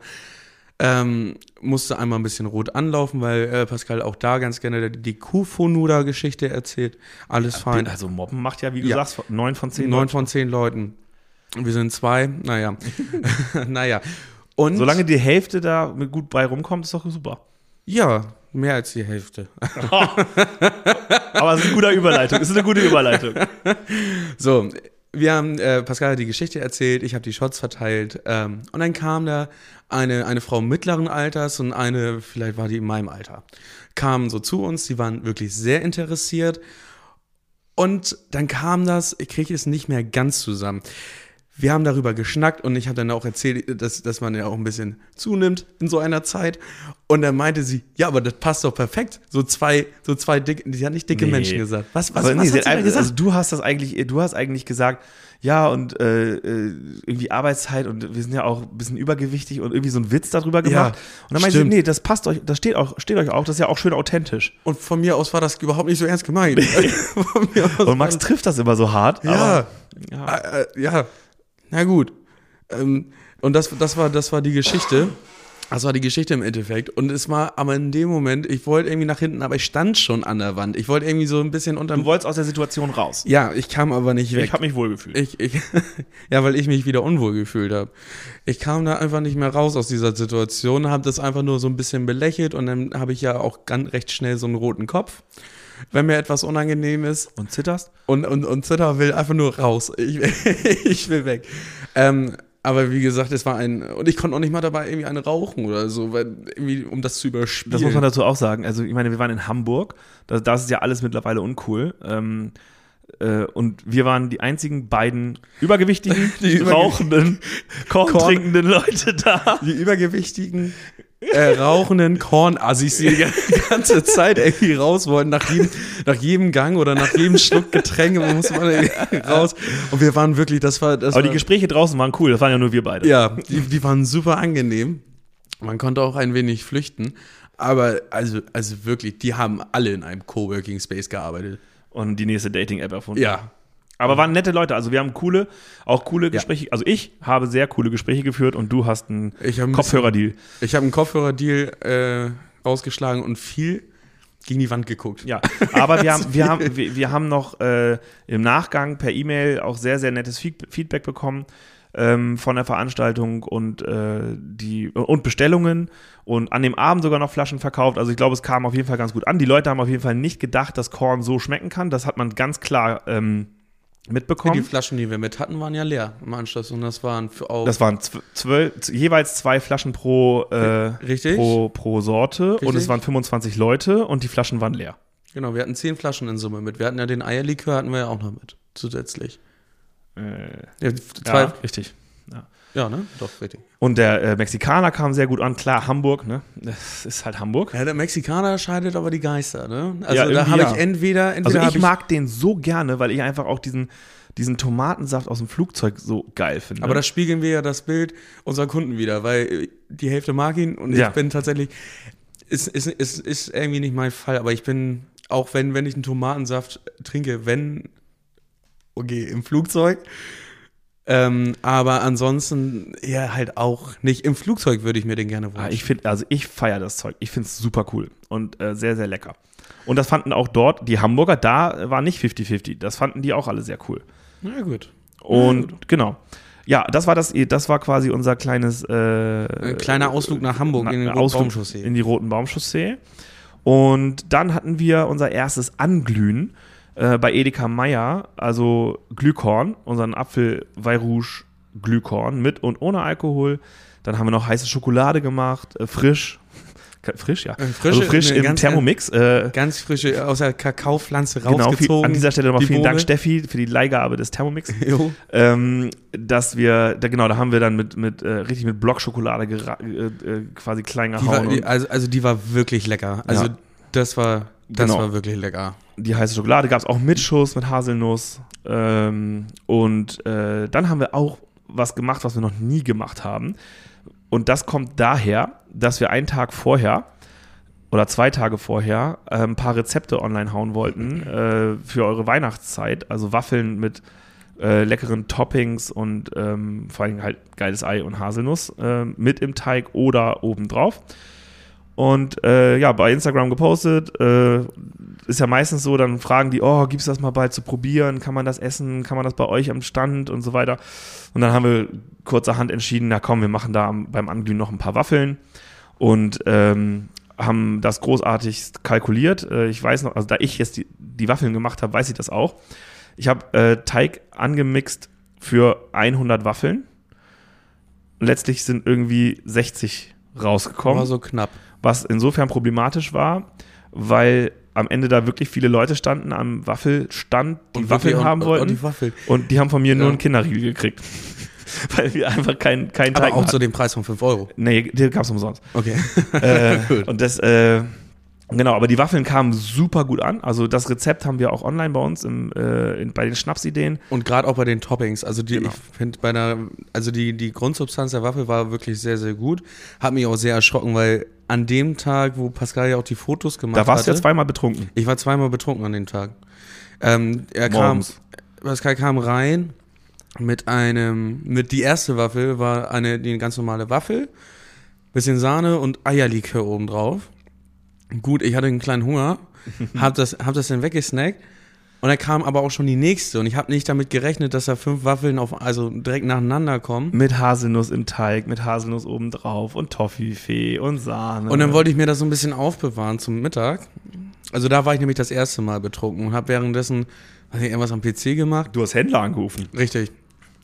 Ähm, musste einmal ein bisschen rot anlaufen, weil äh, Pascal auch da ganz gerne die Kufonuda-Geschichte erzählt. Alles fein. Also Mobben macht ja, wie du Ja. sagst, neun von zehn. Neun von zehn Leuten. Wir sind zwei. Naja. naja. Und Solange die Hälfte da mit gut bei rumkommt, ist doch super. ja, mehr als die Hälfte. Aber es ist eine gute Überleitung. Es ist eine gute Überleitung. So, wir haben, äh, Pascal hat die Geschichte erzählt, ich habe die Shots verteilt ähm, und dann kam da eine, eine Frau mittleren Alters und eine, vielleicht war die in meinem Alter, kamen so zu uns, die waren wirklich sehr interessiert und dann kam das, ich kriege es nicht mehr ganz zusammen. Wir haben darüber geschnackt und ich habe dann auch erzählt, dass, dass man ja auch ein bisschen zunimmt in so einer Zeit. Und dann meinte sie, ja, aber das passt doch perfekt. So zwei, so zwei dicke, die hat nicht dicke Nee. Menschen gesagt. Was, was, Aber was nee, hat sie sie da gesagt? also du hast das eigentlich, du hast eigentlich gesagt, ja, und äh, äh, irgendwie Arbeitszeit und wir sind ja auch ein bisschen übergewichtig und irgendwie so einen Witz darüber gemacht. und dann meinte sie, nee, das passt euch, das steht auch, steht euch auch, das ist ja auch schön authentisch. Und von mir aus war das überhaupt nicht so ernst gemeint. Und Max trifft das immer so hart. ja, Aber, ja. äh, äh, ja, na gut. Ähm, und das, das, war, das war die Geschichte. Das war die Geschichte im Endeffekt. Und es war aber in dem Moment, ich wollte irgendwie nach hinten, aber ich stand schon an der Wand. Ich wollte irgendwie so ein bisschen Du unterm. wolltest aus der Situation raus. Ja, ich kam aber nicht weg. Ich habe mich wohlgefühlt. Ich, ich, ja, weil ich mich wieder unwohl gefühlt habe. Ich kam da einfach nicht mehr raus aus dieser Situation, habe das einfach nur so ein bisschen belächelt und dann habe ich ja auch ganz recht schnell so einen roten Kopf, wenn mir etwas unangenehm ist Und zitterst? und, und, und Zitter will einfach nur raus. Ich, ich will weg. Ähm, aber wie gesagt, es war ein, und ich konnte auch nicht mal dabei irgendwie eine rauchen oder so, weil irgendwie, um das zu überspielen. Das muss man dazu auch sagen. Also, ich meine, wir waren in Hamburg. Da, da ist ja alles mittlerweile uncool. Ähm, äh, und wir waren die einzigen beiden übergewichtigen, Die rauchenden, Korn Korn- trinkenden Leute da. die Übergewichtigen äh, rauchenden Kornassis die die ganze Zeit irgendwie raus wollten. Nach jedem, nach jedem Gang oder nach jedem Schluck Getränk muss man raus. Und wir waren wirklich, das war. Das Aber die war, Gespräche draußen waren cool, das waren ja nur wir beide. ja, die, die waren super angenehm. Man konnte auch ein wenig flüchten. Aber also, also wirklich, die haben alle in einem Coworking Space gearbeitet. Und die nächste Dating-App erfunden. Ja. Aber waren nette Leute. Also wir haben coole, auch coole Gespräche. Also ich habe sehr coole Gespräche geführt und du hast einen Kopfhörerdeal. Ich habe einen Kopfhörerdeal äh, ausgeschlagen und viel gegen die Wand geguckt. Ja, aber wir haben, wir haben, wir, wir haben noch äh, im Nachgang per E-Mail auch sehr, sehr nettes Feed- Feedback bekommen ähm, von der Veranstaltung und, äh, die, und Bestellungen und an dem Abend sogar noch Flaschen verkauft. Also ich glaube, es kam auf jeden Fall ganz gut an. Die Leute haben auf jeden Fall nicht gedacht, dass Korn so schmecken kann. Das hat man ganz klar ähm, Die mitbekommen. Flaschen, die wir mit hatten, waren ja leer im Anschluss und das waren für auch. Das waren zw- zwölf, jeweils zwei Flaschen pro, äh, Richtig. pro, pro Sorte und es Richtig. waren 25 Leute und die Flaschen waren leer. genau, wir hatten zehn Flaschen in Summe mit. Wir hatten ja den Eierlikör, hatten wir ja auch noch mit, zusätzlich. Äh, Ja, zwei, ja, richtig. ja. Ne? Doch, richtig. Und der äh, Mexikaner kam sehr gut an. Klar, Hamburg, ne? Das ist halt Hamburg. Ja, der Mexikaner scheidet aber die Geister, ne? Also Ja, da habe ja. ich entweder, Also entweder ich hab ich mag den so gerne, weil ich einfach auch diesen, diesen Tomatensaft aus dem Flugzeug so geil finde. Aber da spiegeln wir ja das Bild unserer Kunden wieder, weil äh, die Hälfte mag ihn und Ja. ich bin tatsächlich, ist, ist, ist, ist irgendwie nicht mein Fall, aber ich bin, auch wenn, wenn ich einen Tomatensaft trinke, wenn, okay, im Flugzeug, ähm, aber ansonsten ja halt auch nicht. Im Flugzeug würde ich mir den gerne Ah, wünschen. ich finde, also ich feiere das Zeug. Ich finde es super cool und äh, sehr, sehr lecker. Und das fanden auch dort die Hamburger, da war nicht 50-50. Das fanden die auch alle sehr cool. Na gut. Und genau. Ja, das war das, das war quasi unser kleines äh, Ein kleiner Ausflug nach Hamburg Na- in den Ausflug in die Roten Baumchaussee. Und dann hatten wir unser erstes Anglühen äh, bei Edeka Meier, also Glühkorn, unseren Apfel Weirouge Glühkorn mit und ohne Alkohol. Dann haben wir noch heiße Schokolade gemacht, äh, frisch. Frisch, ja. Äh, frische, also frisch im ganz- Thermomix. Äh, Ganz frische, aus der Kakaopflanze genau, viel, rausgezogen. an dieser Stelle nochmal die vielen Dank, Bohne. Steffi, für die Leihgabe des Thermomix. Jo. ähm, dass wir, da, genau, da haben wir dann mit, mit äh, richtig mit Blockschokolade gera- äh, quasi klein Die war, gehauen. die, also, also die war wirklich lecker. Also Ja. das war das Genau. war wirklich lecker. die heiße Schokolade gab es auch mit Schuss, mit Haselnuss. Ähm, und äh, dann haben wir auch was gemacht, was wir noch nie gemacht haben. Und das kommt daher, dass wir einen Tag vorher oder zwei Tage vorher äh, ein paar Rezepte online hauen wollten äh, für eure Weihnachtszeit. Also Waffeln mit äh, leckeren Toppings und ähm, vor allem halt geiles Ei und Haselnuss äh, mit im Teig oder obendrauf. Und äh, ja, bei Instagram gepostet. Äh, ist ja meistens so, dann fragen die, oh, gibt's das mal bald zu probieren? Kann man das essen? Kann man das bei euch am Stand und so weiter? Und dann haben wir kurzerhand entschieden, na komm, wir machen da beim Anglühen noch ein paar Waffeln und ähm, haben das großartig kalkuliert. Äh, ich weiß noch, also da ich jetzt die, die Waffeln gemacht habe, weiß ich das auch. Ich habe äh, Teig angemixt für 100 Waffeln. Letztlich sind irgendwie 60 rausgekommen War so knapp. Was insofern problematisch war, weil am Ende da wirklich viele Leute standen am Waffelstand, die Und Waffeln wirklich- haben und, wollten. Und die Waffeln. Und die haben von mir nur Ja. einen Kinderriegel gekriegt. weil wir einfach keinen kein Aber Teig auch hatten. zu dem Preis von 5 Euro. Nee, den gab's umsonst. Okay. äh, und das, äh, genau, aber die Waffeln kamen super gut an. Also das Rezept haben wir auch online bei uns im, äh, in, bei den Schnapsideen. Und gerade auch bei den Toppings, also die, Genau. ich finde bei der, also die, die Grundsubstanz der Waffel war wirklich sehr, sehr gut. Hat mich auch sehr erschrocken, weil an dem Tag, wo Pascal ja auch die Fotos gemacht Da warst du hatte, ja zweimal betrunken. ich war zweimal betrunken an dem Tag. Ähm, er kam, Morgens. Pascal kam rein mit einem, mit die erste Waffel war eine, die ganz normale Waffel, bisschen Sahne und Eierlikör oben drauf. Gut, ich hatte einen kleinen Hunger, hab das, hab das dann weggesnackt und dann kam aber auch schon die nächste und ich habe nicht damit gerechnet, dass da fünf Waffeln auf, also direkt nacheinander kommen. Mit Haselnuss im Teig, mit Haselnuss obendrauf und Toffifee und Sahne. Und dann wollte ich mir das so ein bisschen aufbewahren zum Mittag. Also da war ich nämlich das erste Mal betrunken und habe währenddessen ich, irgendwas am PC gemacht. Du hast Händler angerufen. Richtig.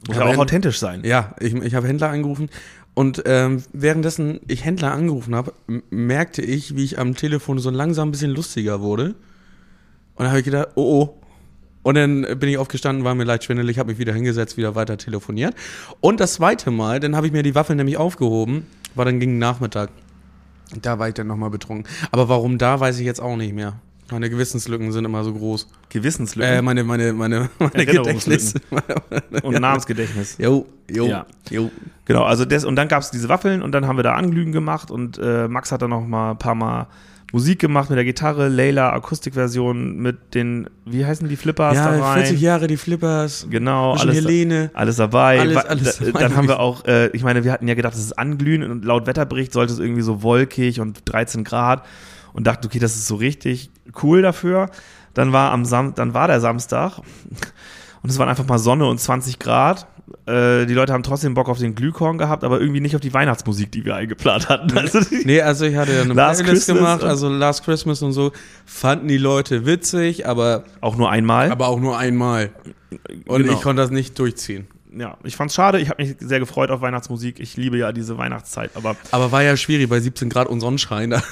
Muss ja hab auch authentisch sein. Ja, ich, ich habe Händler angerufen und ähm, währenddessen ich Händler angerufen habe, merkte ich, wie ich am Telefon so langsam ein bisschen lustiger wurde. Und dann habe ich gedacht, oh oh. Und dann bin ich aufgestanden, war mir leicht schwindelig, habe mich wieder hingesetzt, wieder weiter telefoniert. Und das zweite Mal, dann habe ich mir die Waffeln nämlich aufgehoben, war dann gegen Nachmittag. Da war ich dann nochmal betrunken. Aber warum da, weiß ich jetzt auch nicht mehr. Meine Gewissenslücken sind immer so groß. Gewissenslücken Äh, meine, meine, meine, meine Gedächtnis. Und Namensgedächtnis. Jo, jo, Ja. jo. Genau, also das, und dann gab es diese Waffeln und dann haben wir da Anglühen gemacht und äh, Max hat dann noch mal ein paar Mal Musik gemacht mit der Gitarre, Layla Akustikversion mit den, wie heißen die Flippers da Ja, rein? 40 Jahre die Flippers. Genau, alles, Helene. alles dabei. Alles- alles da, dann haben wir auch, äh, ich meine, wir hatten ja gedacht, das ist Anglühen und laut Wetterbericht sollte es irgendwie so wolkig und 13 Grad und dachten, okay, das ist so richtig cool dafür. Dann war am Sam dann war der Samstag und es waren einfach mal Sonne und 20 Grad. Äh, die Leute haben trotzdem Bock auf den Glühkorn gehabt, aber irgendwie nicht auf die Weihnachtsmusik, die wir eingeplant hatten. Also Nee, also ich hatte ja eine Last Playlist Christmas gemacht, also Last Christmas und so. Fanden die Leute witzig, aber, auch nur einmal. aber auch nur einmal. Und Genau. ich konnte das nicht durchziehen. Ja, ich fand's schade. Ich habe mich sehr gefreut auf Weihnachtsmusik. Ich liebe ja diese Weihnachtszeit, aber Aber war ja schwierig bei 17 Grad und Sonnenschein. Da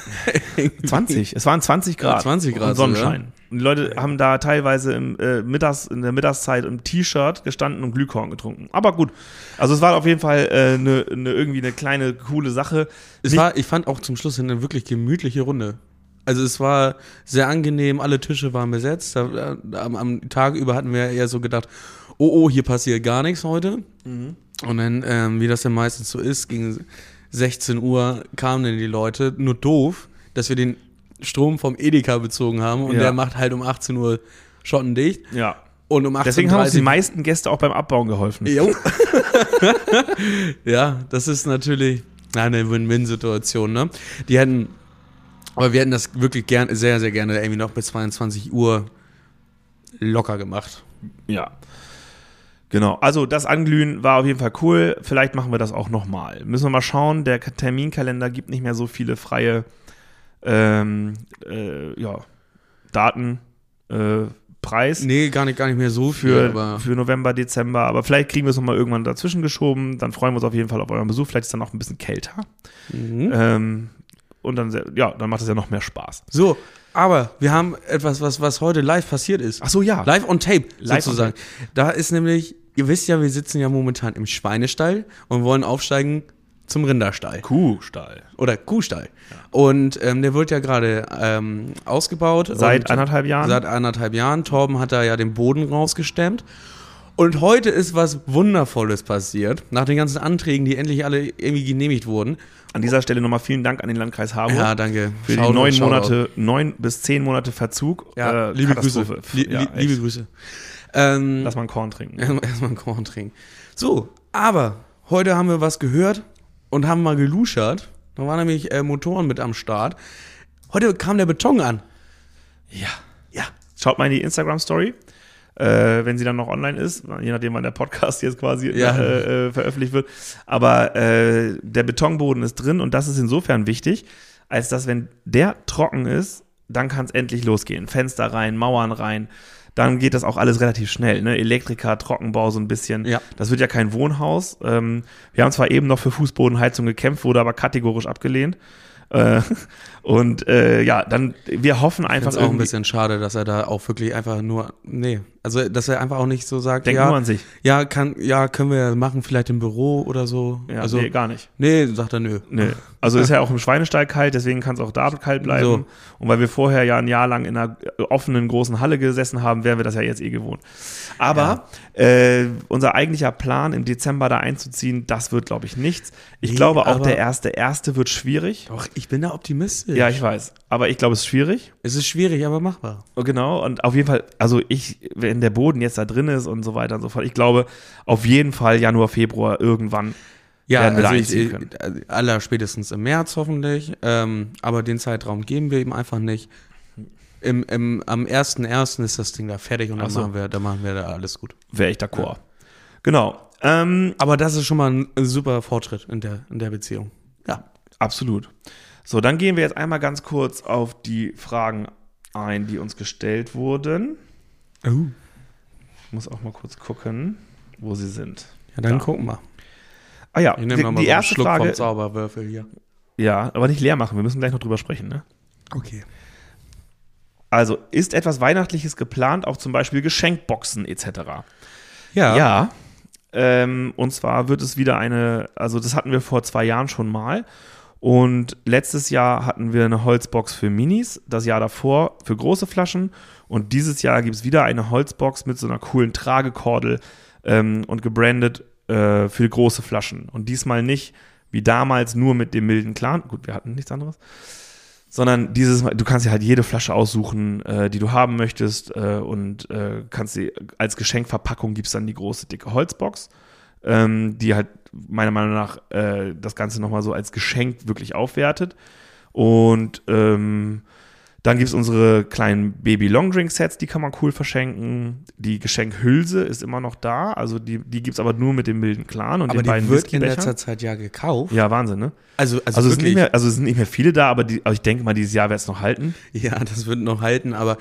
20. Es waren 20 Grad. Ja, 20 Grad Und Sonnenschein. Und die Leute haben da teilweise im, äh, mittags, in der Mittagszeit im T-Shirt gestanden und Glühkorn getrunken. Aber gut. Also es war auf jeden Fall äh, ne, ne, irgendwie eine kleine, coole Sache. Es Nicht- war, ich fand auch zum Schluss eine wirklich gemütliche Runde. Also es war sehr angenehm, alle Tische waren besetzt. Da, da, am, am Tag über hatten wir eher so gedacht, oh oh, hier passiert gar nichts heute. Und dann, ähm, wie das dann meistens so ist, gegen 16 Uhr kamen dann die Leute. Nur doof, dass wir den Strom vom Edeka bezogen haben und Ja. der macht halt um 18 Uhr Schotten dicht. ja. Und um 18.30 Deswegen haben uns die meisten Gäste auch beim Abbauen geholfen. Jo. ja, das ist natürlich eine Win-Win-Situation, ne? Die hätten, aber wir hätten das wirklich gern, sehr, sehr gerne irgendwie noch bis 22 Uhr locker gemacht. Ja. Genau, also das Anglühen war auf jeden Fall cool. Vielleicht machen wir das auch nochmal. Müssen wir mal schauen. Der Terminkalender gibt nicht mehr so viele freie ähm, äh, ja, Daten, äh, Preis Nee, gar nicht, gar nicht mehr so viel, für, für November, Dezember. Aber vielleicht kriegen wir es nochmal irgendwann dazwischen geschoben. Dann freuen wir uns auf jeden Fall auf euren Besuch. Vielleicht ist dann auch ein bisschen kälter. mhm. Ähm, und dann, ja, dann macht es ja noch mehr Spaß. so, aber wir haben etwas, was, was heute live passiert ist. Ach so, ja. Live on Tape, Live on sozusagen. Da ist nämlich, ihr wisst ja, wir sitzen ja momentan im Schweinestall und wollen aufsteigen zum Rinderstall. Kuhstall. Oder Kuhstall. Und ähm, der wird ja gerade ähm, ausgebaut. Seit anderthalb Jahren? Seit anderthalb Jahren. Torben hat da ja den Boden rausgestemmt. Und heute ist was Wundervolles passiert. Nach den ganzen Anträgen, die endlich alle irgendwie genehmigt wurden. An dieser Stelle nochmal vielen Dank an den Landkreis Harburg. Ja, danke. Für die Shoutout, neun. Monate, neun bis zehn Monate Verzug. Ja, äh, liebe Grüße. Lie ja, li- liebe. Grüße. Ähm, Lass mal einen Korn trinken. Erstmal einen Korn trinken. So, aber heute haben wir was gehört und haben mal geluschert. Da waren nämlich äh, Motoren mit am Start. Heute kam der Beton an. Ja. Ja. Schaut mal in die Instagram-Story, äh, wenn sie dann noch online ist, je nachdem, wann der Podcast jetzt quasi Ja. äh, äh, veröffentlicht wird. Aber äh, der Betonboden ist drin und das ist insofern wichtig, als dass, wenn der trocken ist, dann kann es endlich losgehen. Fenster rein, Mauern rein. Dann geht das auch alles relativ schnell. Ne? Elektriker, Trockenbau so ein bisschen. Ja. Das wird ja kein Wohnhaus. Ähm, wir haben zwar eben noch für Fußbodenheizung gekämpft, wurde aber kategorisch abgelehnt. Äh, und äh, ja, dann, wir hoffen einfach es auch ein bisschen schade, dass er da auch wirklich einfach nur, nee, also dass er einfach auch nicht so sagt, Denk ja, nur an sich. ja, kann, ja, können wir machen, vielleicht im Büro oder so. Ja, also, nee, gar nicht. nee, sagt er nö. Nö. Also ist ja auch im Schweinestall kalt, deswegen kann es auch da kalt bleiben. So. Und weil wir vorher ja ein Jahr lang in einer offenen großen Halle gesessen haben, wären wir das ja jetzt eh gewohnt. Aber äh, unser eigentlicher Plan, im Dezember da einzuziehen, das wird, glaube ich, nichts. Ich Nee, glaube auch der erste erste wird schwierig. Doch, ich bin da optimistisch. Ja, ich weiß. Aber ich glaube, es ist schwierig. Es ist schwierig, aber machbar. Oh, Genau, und auf jeden Fall, also ich, wenn der Boden jetzt da drin ist und so weiter und so fort, ich glaube, auf jeden Fall Januar, Februar irgendwann Ja, werden wir also einziehen ich, können. äh, aller spätestens im März hoffentlich. Ähm, aber den Zeitraum geben wir ihm einfach nicht. Im, im, am 1.1. ist das Ding da fertig und dann, so. machen wir, dann machen wir da alles gut. Wäre ich d'accord. Genau. Ähm, Aber das ist schon mal ein super Fortschritt in der, in der Beziehung. Ja. Absolut. So, dann gehen wir jetzt einmal ganz kurz auf die Fragen ein, die uns gestellt wurden. Oh. Ich muss auch mal kurz gucken, wo sie sind. Ja, dann Ja. gucken wir. Ah ja, Ich die, nehme nochmal die so erste Schluck vom Frage. Zauberwürfel hier. Ja, aber nicht leer machen. Wir müssen gleich noch drüber sprechen. Ne? Okay. Also, ist etwas Weihnachtliches geplant, auch zum Beispiel Geschenkboxen etc.? Ja. Ja. Ähm, und zwar wird es wieder eine, also das hatten wir vor zwei Jahren schon mal. Und letztes Jahr hatten wir eine Holzbox für Minis, das Jahr davor für große Flaschen. Und dieses Jahr gibt es wieder eine Holzbox mit so einer coolen Tragekordel ähm, und gebrandet äh, für große Flaschen. Und diesmal nicht wie damals nur mit dem milden Clan. Gut, wir hatten nichts anderes. Sondern dieses, du kannst dir halt jede Flasche aussuchen, äh, die du haben möchtest, äh, und äh, kannst sie als Geschenkverpackung gibt es dann die große, dicke Holzbox, ähm, die halt meiner Meinung nach äh, das Ganze nochmal so als Geschenk wirklich aufwertet. Und ähm, dann gibt es unsere kleinen Baby Long Drink Sets, die kann man cool verschenken. Die Geschenkhülse ist immer noch da, also die, die gibt es aber nur mit dem milden Clan und aber den beiden die wird in letzter Zeit ja gekauft. Ja, Wahnsinn, ne? Also, also, Also, es sind nicht mehr, also es sind nicht mehr viele da, aber, die, aber ich denke mal, dieses Jahr wird es noch halten. ja, das wird noch halten, aber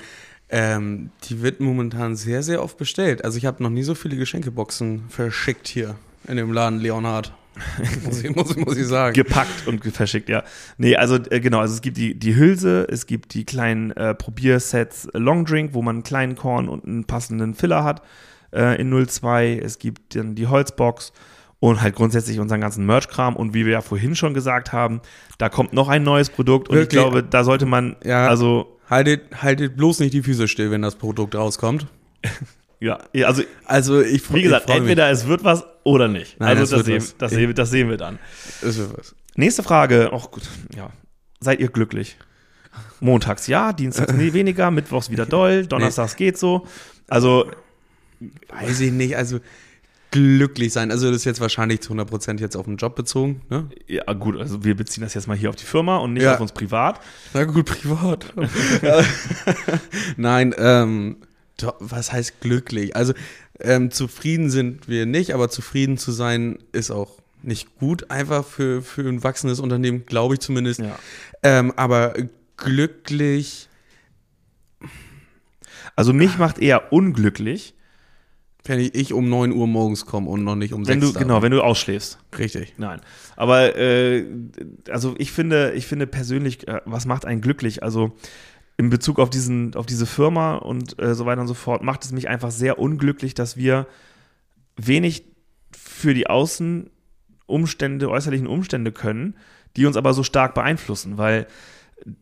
ähm, die wird momentan sehr, sehr oft bestellt. Also ich habe noch nie so viele Geschenkeboxen verschickt hier in dem Laden Leonhard. muss, ich, muss, muss ich sagen. Gepackt und verschickt, ja. Nee, also äh, genau, also es gibt die, die Hülse, es gibt die kleinen äh, Probiersets Long Drink, wo man einen kleinen Korn und einen passenden Filler hat äh, in 02. Es gibt dann die Holzbox und halt grundsätzlich unseren ganzen Merch-Kram. Und wie wir ja vorhin schon gesagt haben, da kommt noch ein neues Produkt und Wirklich? ich glaube, da sollte man, Ja. also, Haltet, haltet bloß nicht die Füße still, wenn das Produkt rauskommt. ja, also Also ich wie gesagt, ich freu mich. entweder es wird was oder nicht. Nein, also das sehen, was. das, sehen, das sehen wir dann. Es wird was. Nächste Frage. Ach gut, ja. Seid ihr glücklich? Montags ja, dienstags nee, weniger, mittwochs wieder doll, donnerstags geht so. Also, Weiß ich nicht, also glücklich sein. Also das ist jetzt wahrscheinlich zu 100% jetzt auf den Job bezogen. Ne? ja gut, also wir beziehen das jetzt mal hier auf die Firma und nicht Ja. auf uns privat. Na gut, privat. Nein, ähm, was heißt glücklich? Also ähm, zufrieden sind wir nicht, aber zufrieden zu sein ist auch nicht gut, einfach für, für ein wachsendes Unternehmen, glaube ich zumindest. Ja. Ähm, aber glücklich, Also mich macht eher unglücklich, wenn ich, um 9 Uhr morgens komme und noch nicht um wenn 6 du, genau, wenn du ausschläfst. Richtig. Nein. Aber äh, also ich finde, ich finde persönlich, äh, was macht einen glücklich? Also in Bezug auf diesen, auf diese Firma und äh, so weiter und so fort, macht es mich einfach sehr unglücklich, dass wir wenig für die Außenumstände, äußerlichen Umstände können, die uns aber so stark beeinflussen, weil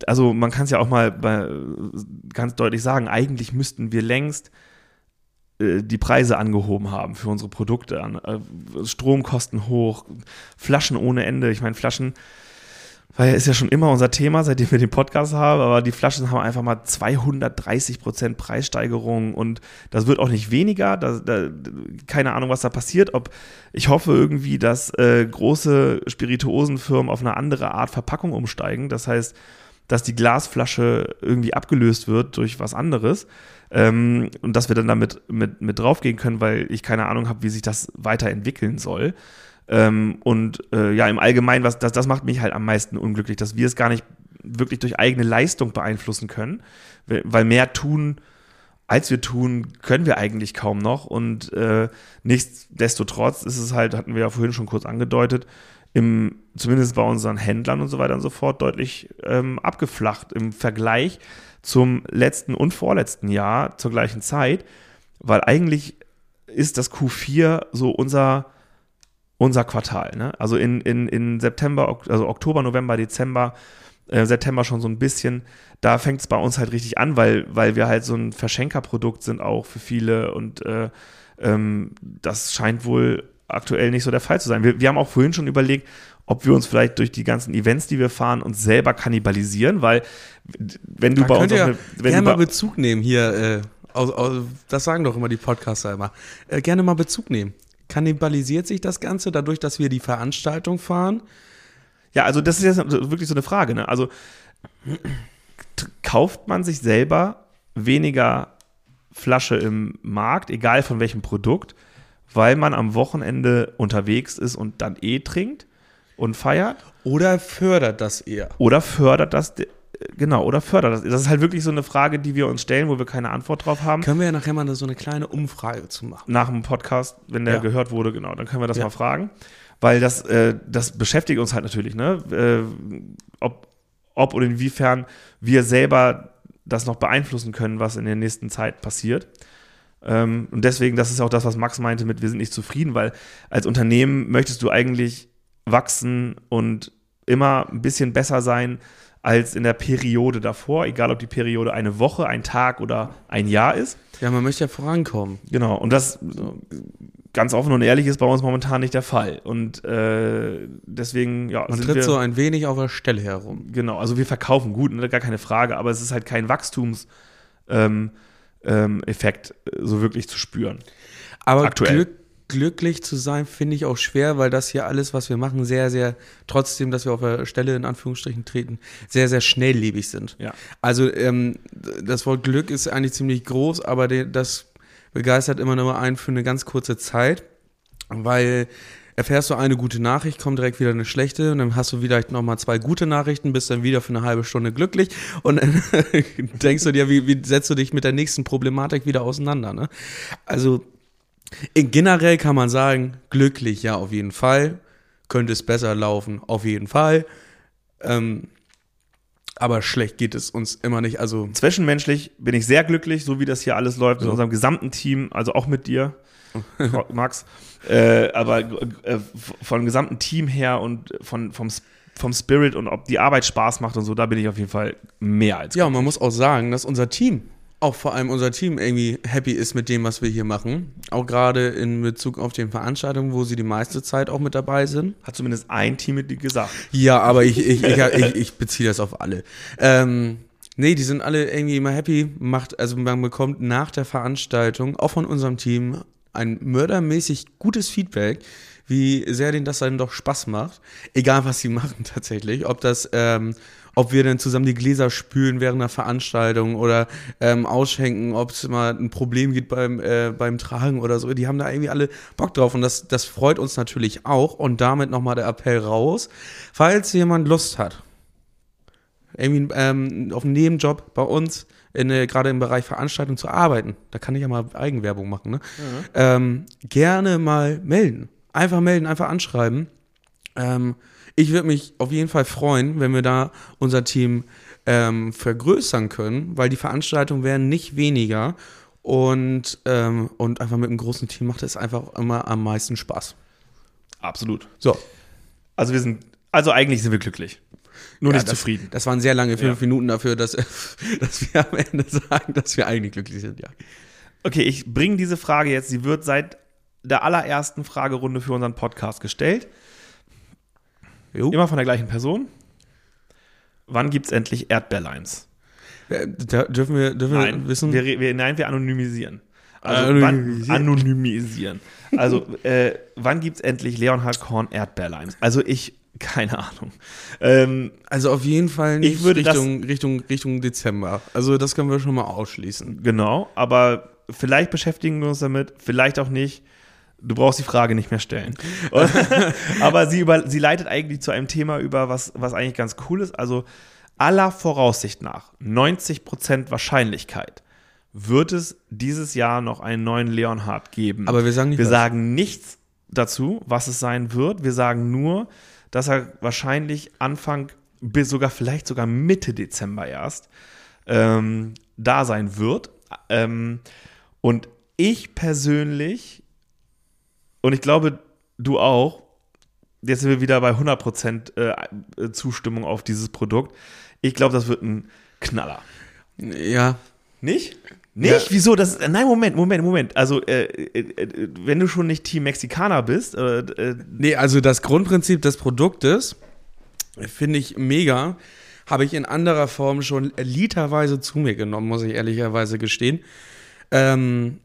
also man kann es ja auch mal bei, ganz deutlich sagen, eigentlich müssten wir längst äh, die Preise angehoben haben für unsere Produkte. Äh, Stromkosten hoch, Flaschen ohne Ende. Ich meine, Flaschen weil ist ja schon immer unser Thema, seitdem wir den Podcast haben, aber die Flaschen haben einfach mal 230 Prozent Preissteigerung und das wird auch nicht weniger. Da, da, keine Ahnung, was da passiert. Ob ich hoffe irgendwie, dass äh, große Spirituosenfirmen auf eine andere Art Verpackung umsteigen. Das heißt, dass die Glasflasche irgendwie abgelöst wird durch was anderes ähm, und dass wir dann damit mit, mit draufgehen können, weil ich keine Ahnung habe, wie sich das weiterentwickeln soll. Ähm, und äh, ja, im Allgemeinen, was, das, das macht mich halt am meisten unglücklich, dass wir es gar nicht wirklich durch eigene Leistung beeinflussen können, weil mehr tun, als wir tun, können wir eigentlich kaum noch. Und äh, nichtsdestotrotz ist es halt, hatten wir ja vorhin schon kurz angedeutet, im, zumindest bei unseren Händlern und so weiter und so fort, deutlich ähm, abgeflacht im Vergleich zum letzten und vorletzten Jahr zur gleichen Zeit, weil eigentlich ist das Q4 so unser, unser Quartal. Ne? Also in, in, in September, also Oktober, November, Dezember, äh, September schon so ein bisschen, da fängt es bei uns halt richtig an, weil, weil wir halt so ein Verschenkerprodukt sind auch für viele und äh, ähm, das scheint wohl aktuell nicht so der Fall zu sein. Wir, wir haben auch vorhin schon überlegt, ob wir uns vielleicht durch die ganzen Events, die wir fahren, uns selber kannibalisieren, weil wenn du Da bei uns eine, wenn gerne mal Bezug nehmen hier. Äh, aus, aus, das sagen doch immer die Podcaster immer. Äh, gerne mal Bezug nehmen. Kannibalisiert sich das Ganze dadurch, dass wir die Veranstaltung fahren? Ja, also das ist jetzt wirklich so eine Frage. Ne? Also kauft man sich selber weniger Flasche im Markt, egal von welchem Produkt, weil man am Wochenende unterwegs ist und dann eh trinkt und feiert? Oder fördert das eher? Oder fördert das, genau, oder fördert das? Das ist halt wirklich so eine Frage, die wir uns stellen, wo wir keine Antwort drauf haben. Können wir ja nachher mal so eine kleine Umfrage zu machen. nach dem Podcast, wenn der Ja. gehört wurde, genau, dann können wir das Ja. mal fragen. Weil das, äh, das beschäftigt uns halt natürlich, ne? Äh, ob, ob und inwiefern wir selber das noch beeinflussen können, was in der nächsten Zeit passiert. Ähm, und deswegen, das ist auch das, was Max meinte mit, wir sind nicht zufrieden, weil als Unternehmen möchtest du eigentlich wachsen und immer ein bisschen besser sein als in der Periode davor, egal ob die Periode eine Woche, ein Tag oder ein Jahr ist. Ja, man möchte ja vorankommen. Genau, und das ganz offen und ehrlich ist bei uns momentan nicht der Fall. Und äh, deswegen, ja. Man tritt wir, so ein wenig auf der Stelle herum. Genau, also wir verkaufen gut, ne, gar keine Frage, aber es ist halt kein Wachstumseffekt ähm, ähm, Effekt, äh, so wirklich zu spüren. Aber Aktuell. Glück, glücklich zu sein, finde ich auch schwer, weil das hier alles, was wir machen, sehr, sehr, trotzdem, dass wir auf der Stelle in Anführungsstrichen treten, sehr, sehr schnelllebig sind. Ja. Also ähm, das Wort Glück ist eigentlich ziemlich groß, aber das begeistert immer nur einen für eine ganz kurze Zeit, weil erfährst du eine gute Nachricht, kommt direkt wieder eine schlechte und dann hast du vielleicht nochmal zwei gute Nachrichten, bist dann wieder für eine halbe Stunde glücklich und dann denkst du dir, wie, wie setzt du dich mit der nächsten Problematik wieder auseinander, ne? Also in- generell kann man sagen, glücklich, ja, auf jeden Fall. Könnte es besser laufen, auf jeden Fall. Ähm, aber schlecht geht es uns immer nicht. Also, Zwischenmenschlich bin ich sehr glücklich, so wie das hier alles läuft, mit unserem gesamten Team, also auch mit dir, Max. Äh, aber äh, vom gesamten Team her und von, vom, vom Spirit und ob die Arbeit Spaß macht und so, da bin ich auf jeden Fall mehr als ja, und man muss auch sagen, dass unser Team, auch vor allem unser Team, irgendwie happy ist mit dem, was wir hier machen. Auch gerade in Bezug auf den Veranstaltungen, wo sie die meiste Zeit auch mit dabei sind. Hat zumindest ein Teammitglied gesagt. Ja, aber ich, ich, ich, ich, ich beziehe das auf alle. Ähm, nee, die sind alle irgendwie immer happy. Macht, also man bekommt nach der Veranstaltung auch von unserem Team ein mördermäßig gutes Feedback, wie sehr denen das dann doch Spaß macht. Egal, was sie machen tatsächlich. Ob das, ähm, ob wir dann zusammen die Gläser spülen während der Veranstaltung oder ähm, ausschenken, ob es mal ein Problem gibt beim, äh, beim Tragen oder so. Die haben da irgendwie alle Bock drauf und das, das freut uns natürlich auch. Und damit nochmal der Appell raus, falls jemand Lust hat, irgendwie ähm, auf einem Nebenjob bei uns, in, äh, gerade im Bereich Veranstaltung zu arbeiten, da kann ich ja mal Eigenwerbung machen, ne? ähm, gerne mal melden. Einfach melden, einfach anschreiben. Ähm, ich würde mich auf jeden Fall freuen, wenn wir da unser Team ähm, vergrößern können, weil die Veranstaltungen werden nicht weniger und, ähm, und einfach mit einem großen Team macht es einfach immer am meisten Spaß. Absolut. So. Also wir sind, also eigentlich sind wir glücklich. Nur Ja, nicht das, zufrieden. Das waren sehr lange fünf Ja. Minuten dafür, dass, dass wir am Ende sagen, dass wir eigentlich glücklich sind, ja. Okay, ich bringe diese Frage jetzt. Sie wird seit der allerersten Fragerunde für unseren Podcast gestellt. Jo. Immer von der gleichen Person. Wann gibt es endlich Erdbeerlimes? Äh, Da dürfen wir, dürfen wir wissen. Wir, wir, nein, wir anonymisieren. Also Anonymisieren. Wann, anonymisieren. Also, äh, wann gibt es endlich Leonhard Korn Erdbeerlimes? Also ich, keine Ahnung. Ähm, also auf jeden Fall nicht Ich würde das- Richtung, Richtung, Richtung Dezember. Also das können wir schon mal ausschließen. genau, aber vielleicht beschäftigen wir uns damit, vielleicht auch nicht. Du brauchst die Frage nicht mehr stellen. aber sie, über, sie leitet eigentlich zu einem Thema über, was, was eigentlich ganz cool ist. Also aller Voraussicht nach, 90% Wahrscheinlichkeit, wird es dieses Jahr noch einen neuen Leonhard geben. Aber wir sagen nicht Wir was. sagen nichts dazu, was es sein wird. Wir sagen nur, dass er wahrscheinlich Anfang bis sogar vielleicht sogar Mitte Dezember erst ähm, da sein wird. Ähm, und ich persönlich, und ich glaube, du auch, jetzt sind wir wieder bei 100% äh, Zustimmung auf dieses Produkt. Ich glaube, das wird ein Knaller. Ja. Nicht? Nicht? Wieso? Das ist, nein, Moment, Moment, Moment. Also, äh, äh, äh, wenn du schon nicht Team Mexikaner bist, äh, äh, Nee, also das Grundprinzip des Produktes finde ich mega. Habe ich in anderer Form schon literweise zu mir genommen, muss ich ehrlicherweise gestehen. Ähm,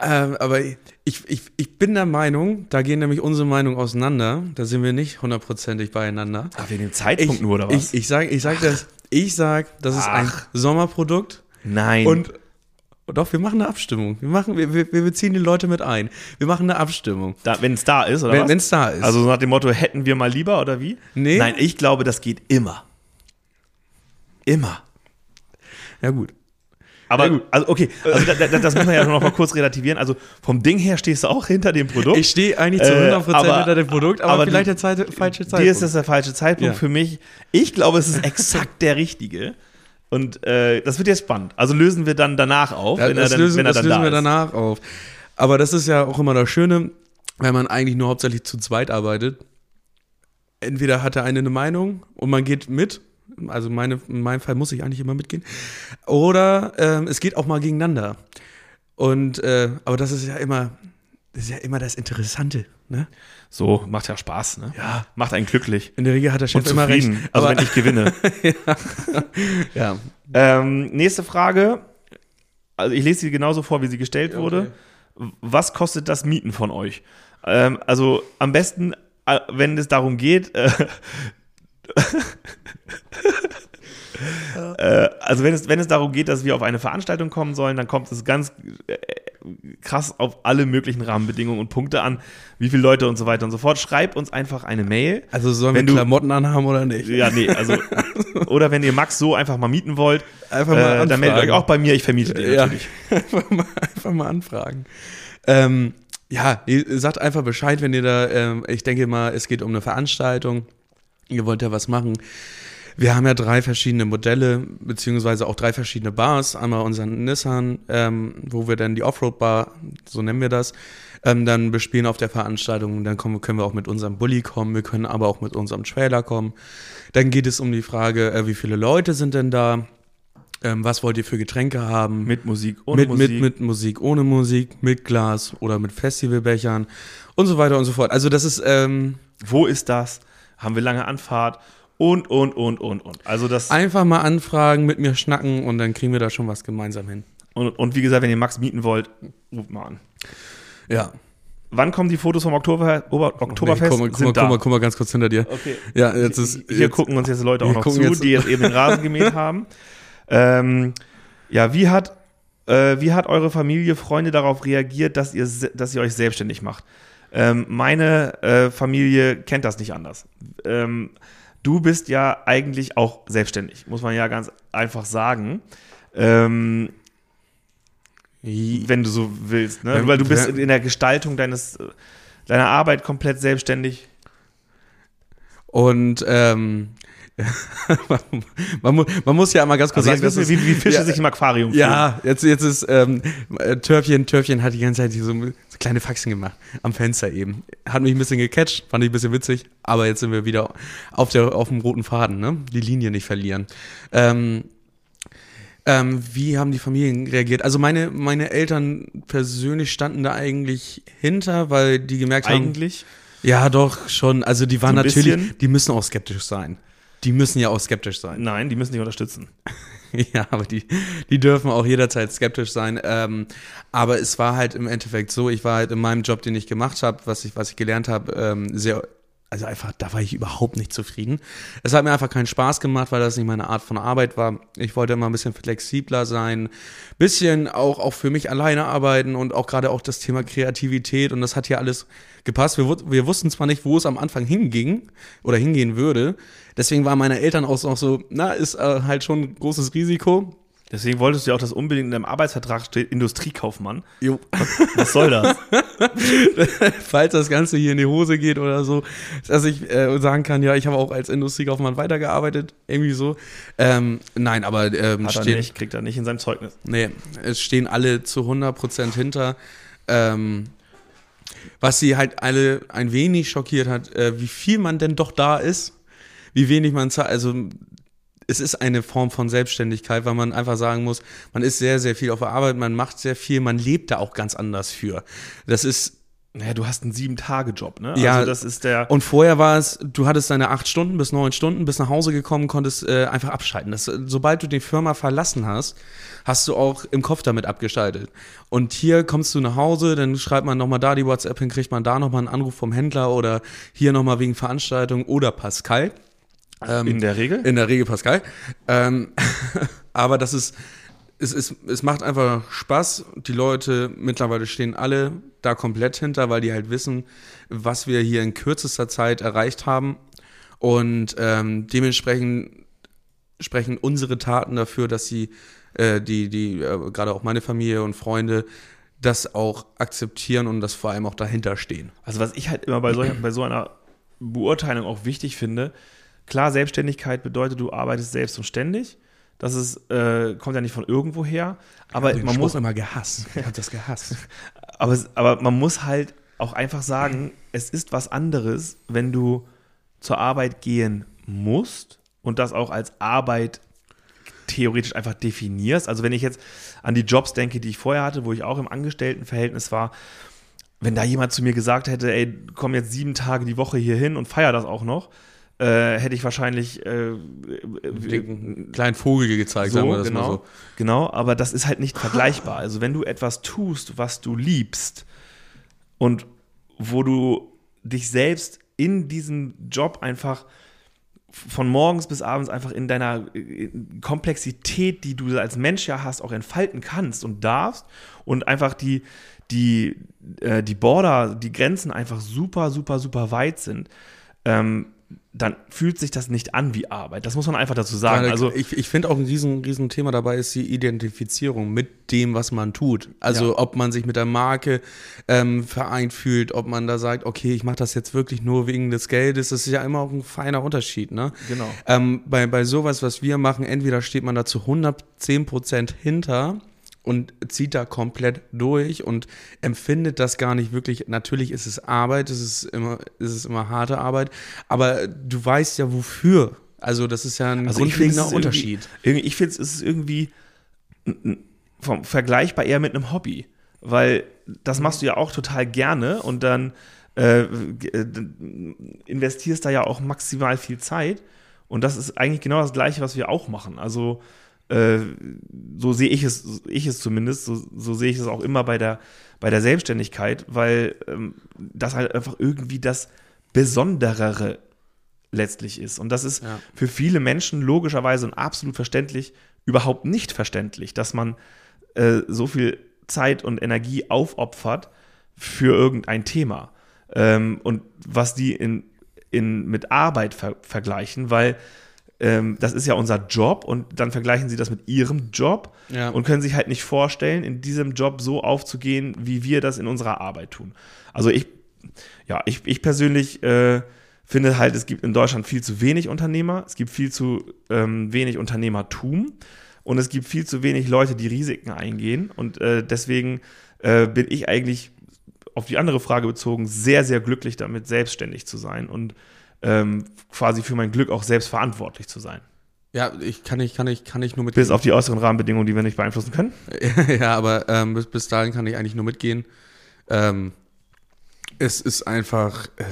ähm, aber ich, ich, ich bin der Meinung, da gehen nämlich unsere Meinungen auseinander. Da sind wir nicht hundertprozentig beieinander. ach, wegen dem Zeitpunkt Ich, nur, oder was? ich, ich sag, ich sag das, ich sag, das ist ein Ach. Sommerprodukt. nein. Und doch, wir machen eine Abstimmung. Wir, machen, wir, wir wir beziehen die Leute mit ein. Wir machen eine Abstimmung. wenn es da ist, oder Wenn es da ist. Also so nach dem Motto, hätten wir mal lieber, oder wie? Nee. Nein, ich glaube, das geht immer. Immer. ja, gut. Aber, also okay, also da, da, das muss man ja noch mal kurz relativieren. Also vom Ding her stehst du auch hinter dem Produkt. Ich stehe eigentlich zu Äh, 100% aber- hinter dem Produkt, aber, aber vielleicht die- der Zeit, falsche Zeitpunkt. Dir ist das der falsche Zeitpunkt Ja. für mich. Ich glaube, es ist exakt der richtige. Und äh, das wird jetzt spannend. Also lösen wir dann danach auf, Ja, wenn er das dann, lösen, wenn er das dann lösen da wir ist. danach auf. Aber das ist ja auch immer das Schöne, wenn man eigentlich nur hauptsächlich zu zweit arbeitet. entweder hat der eine eine Meinung und man geht mit, also meine, in meinem Fall muss ich eigentlich immer mitgehen, oder ähm, es geht auch mal gegeneinander. Und äh, aber das ist ja immer, das ist ja immer das Interessante, ne? So, macht ja Spaß, ne? Ja. Macht einen glücklich. In der Regel hat der Chef immer recht. also wenn ich gewinne. ja. ähm, nächste Frage. Also ich lese sie genauso vor, wie sie gestellt wurde. Was kostet das Mieten von euch? Ähm, also am besten, äh, wenn es darum geht, äh, äh, also wenn es, wenn es darum geht, dass wir auf eine Veranstaltung kommen sollen, dann kommt es ganz äh, krass auf alle möglichen Rahmenbedingungen und Punkte an, wie viele Leute und so weiter und so fort. Schreib uns einfach eine Mail. Also sollen Wenn wir du- Klamotten anhaben oder nicht? Ja, nee, also oder wenn ihr Max so einfach mal mieten wollt, Einfach mal äh, dann meldet euch anfragen. auch bei mir, ich vermiete den Ja, natürlich. einfach, mal, einfach mal anfragen. Ähm, ja, ihr sagt einfach Bescheid, wenn ihr da, ähm, ich denke mal, es geht um eine Veranstaltung, ihr wollt ja was machen. Wir haben ja drei verschiedene Modelle, beziehungsweise auch drei verschiedene Bars. Einmal unseren Nissan, ähm, wo wir dann die Offroad-Bar, so nennen wir das, ähm, dann bespielen auf der Veranstaltung. Dann kommen, können wir auch mit unserem Bulli kommen, wir können aber auch mit unserem Trailer kommen. Dann geht es um die Frage, äh, wie viele Leute sind denn da? Ähm, was wollt ihr für Getränke haben? Mit Musik, ohne mit, Musik. mit, mit Musik, ohne Musik, mit Glas oder mit Festivalbechern und so weiter und so fort. Also das ist, ähm, Wo ist das? Haben wir lange Anfahrt? Und, und, und, und, und. Also das, einfach mal anfragen, mit mir schnacken und dann kriegen wir da schon was gemeinsam hin. und, und wie gesagt, wenn ihr Max mieten wollt, ruft mal an. Ja. Wann kommen die Fotos vom Oktober, Ober, Oktoberfest? Nee, guck, mal, guck, mal, da. guck, mal, guck mal ganz kurz hinter dir. Okay. Ja, jetzt ist. Hier jetzt, gucken uns jetzt Leute auch noch zu, jetzt- die jetzt eben den Rasen gemäht haben. Ähm, ja, wie hat, äh, wie hat eure Familie, Freunde darauf reagiert, dass ihr, dass ihr euch selbstständig macht? Ähm, meine äh, Familie kennt das nicht anders. Ähm, du bist ja eigentlich auch selbstständig, muss man ja ganz einfach sagen. Ähm, wenn du so willst, ne? Weil du bist in der Gestaltung deines, deiner Arbeit komplett selbstständig. Und ähm, man, mu- man muss ja einmal ganz kurz Also sagen, wir, wie, wie Fische ja, sich im Aquarium fühlen. Ja, jetzt, jetzt ist ähm, äh, Törfchen, Törfchen hat die ganze Zeit so, so kleine Faxen gemacht. Am Fenster eben. Hat mich ein bisschen gecatcht, fand ich ein bisschen witzig, aber jetzt sind wir wieder auf, der, auf dem roten Faden, ne? Die Linie nicht verlieren. Ähm, ähm, wie haben die Familien reagiert? Also meine, meine Eltern persönlich standen da eigentlich hinter, weil die gemerkt haben, Eigentlich. ja doch schon, also die waren So natürlich, bisschen? die müssen auch skeptisch sein. Die müssen ja auch skeptisch sein. Nein, die müssen dich unterstützen. Ja, aber die, die dürfen auch jederzeit skeptisch sein. Ähm, aber es war halt im Endeffekt so, ich war halt in meinem Job, den ich gemacht habe, was ich, was ich gelernt habe, ähm, sehr, also einfach, da war ich überhaupt nicht zufrieden. Es hat mir einfach keinen Spaß gemacht, weil das nicht meine Art von Arbeit war. Ich wollte immer ein bisschen flexibler sein, bisschen auch, auch für mich alleine arbeiten und auch gerade auch das Thema Kreativität und das hat hier alles gepasst. Wir, wir wussten zwar nicht, wo es am Anfang hinging oder hingehen würde. Deswegen waren meine Eltern auch so na, ist äh, halt schon ein großes Risiko. Deswegen wolltest du ja auch, dass unbedingt in deinem Arbeitsvertrag steht Industriekaufmann. Jo. Was soll das? Falls das Ganze hier in die Hose geht oder so, dass ich äh, sagen kann, ja, ich habe auch als Industriekaufmann weitergearbeitet, irgendwie so. Ähm, nein, aber ähm, Hat er stehen, nicht, kriegt er nicht in seinem Zeugnis. nee, es stehen alle zu 100% hinter. Ähm, was sie halt alle ein wenig schockiert hat, äh, wie viel man denn doch da ist, wie wenig man zahlt. Also es ist eine Form von Selbstständigkeit, weil man einfach sagen muss, man ist sehr, sehr viel auf der Arbeit, man macht sehr viel, man lebt da auch ganz anders für. Das ist Naja, du hast einen Sieben-Tage-Job, ne? Ja, Also das ist der. Und vorher war es, du hattest deine acht Stunden bis neun Stunden, bis nach Hause gekommen, konntest äh, einfach abschalten. Das, sobald du die Firma verlassen hast, hast du auch im Kopf damit abgeschaltet. Und hier kommst du nach Hause, dann schreibt man nochmal da die WhatsApp hin, kriegt man da nochmal einen Anruf vom Händler oder hier nochmal wegen Veranstaltung oder Pascal. Ähm, in der Regel? in der Regel Pascal. Ähm, aber das ist, es, es, es macht einfach Spaß. Die Leute mittlerweile stehen alle da komplett hinter, weil die halt wissen, was wir hier in kürzester Zeit erreicht haben. Und ähm, dementsprechend sprechen unsere Taten dafür, dass sie, äh, die, die, äh, gerade auch meine Familie und Freunde, das auch akzeptieren und das vor allem auch dahinter stehen. Also was ich halt immer bei so, bei so einer Beurteilung auch wichtig finde, klar, Selbstständigkeit bedeutet, du arbeitest selbst und ständig. Das ist, äh, kommt ja nicht von irgendwo her. Aber man muss, immer gehasst. Ich habe das gehasst. aber, aber man muss halt auch einfach sagen, es ist was anderes, wenn du zur Arbeit gehen musst und das auch als Arbeit theoretisch einfach definierst. Also wenn ich jetzt an die Jobs denke, die ich vorher hatte, wo ich auch im Angestelltenverhältnis war, wenn da jemand zu mir gesagt hätte, ey, komm jetzt sieben Tage die Woche hier hin und feier das auch noch, äh, hätte ich wahrscheinlich äh, einen kleinen Vogel gezeigt, so, sagen wir das genau, mal so. Genau, aber das ist halt nicht vergleichbar. Also wenn du etwas tust, was du liebst und wo du dich selbst in diesem Job einfach von morgens bis abends einfach in deiner äh, Komplexität, die du als Mensch ja hast, auch entfalten kannst und darfst und einfach die, die, äh, die Border, die Grenzen einfach super, super, super weit sind, ähm, dann fühlt sich das nicht an wie Arbeit. Das muss man einfach dazu sagen. Ja, also ich, ich finde auch ein riesen, riesen Thema dabei ist die Identifizierung mit dem, was man tut. Also Ja. ob man sich mit der Marke ähm, vereint fühlt, ob man da sagt, okay, ich mache das jetzt wirklich nur wegen des Geldes. Das ist ja immer auch ein feiner Unterschied. Ne? Genau. Ähm, bei, bei sowas, was wir machen, entweder steht man da zu 110 Prozent hinter und zieht da komplett durch und empfindet das gar nicht wirklich. Natürlich ist es Arbeit, es ist immer, es ist immer harte Arbeit, aber du weißt ja wofür. Also das ist ja ein Also grundlegender Unterschied. Irgendwie, ich finde, es ist irgendwie vom, vergleichbar eher mit einem Hobby. Weil das machst du ja auch total gerne und dann äh, äh, investierst da ja auch maximal viel Zeit. Und das ist eigentlich genau das Gleiche, was wir auch machen. Also äh, so sehe ich es, ich es zumindest, so, so sehe ich es auch immer bei der, bei der Selbstständigkeit, weil ähm, das halt einfach irgendwie das Besonderere letztlich ist. Und das ist Ja. für viele Menschen logischerweise und absolut verständlich überhaupt nicht verständlich, dass man äh, so viel Zeit und Energie aufopfert für irgendein Thema. Ähm, und was die in, in, mit Arbeit ver vergleichen, weil ähm, das ist ja unser Job und dann vergleichen sie das mit ihrem Job Ja. und können sich halt nicht vorstellen, in diesem Job so aufzugehen, wie wir das in unserer Arbeit tun. Also ich, ja, ich, ich persönlich äh, finde halt, es gibt in Deutschland viel zu wenig Unternehmer, es gibt viel zu ähm, wenig Unternehmertum und es gibt viel zu wenig Leute, die Risiken eingehen. Und äh, deswegen äh, bin ich eigentlich auf die andere Frage bezogen sehr, sehr glücklich damit, selbstständig zu sein und ähm, quasi für mein Glück auch selbst verantwortlich zu sein. Ja, ich kann nicht, kann ich, kann ich nur mit. Bis auf die äußeren Rahmenbedingungen, die wir nicht beeinflussen können. ja, aber ähm, bis, bis dahin kann ich eigentlich nur mitgehen. Ähm, es ist einfach. Äh,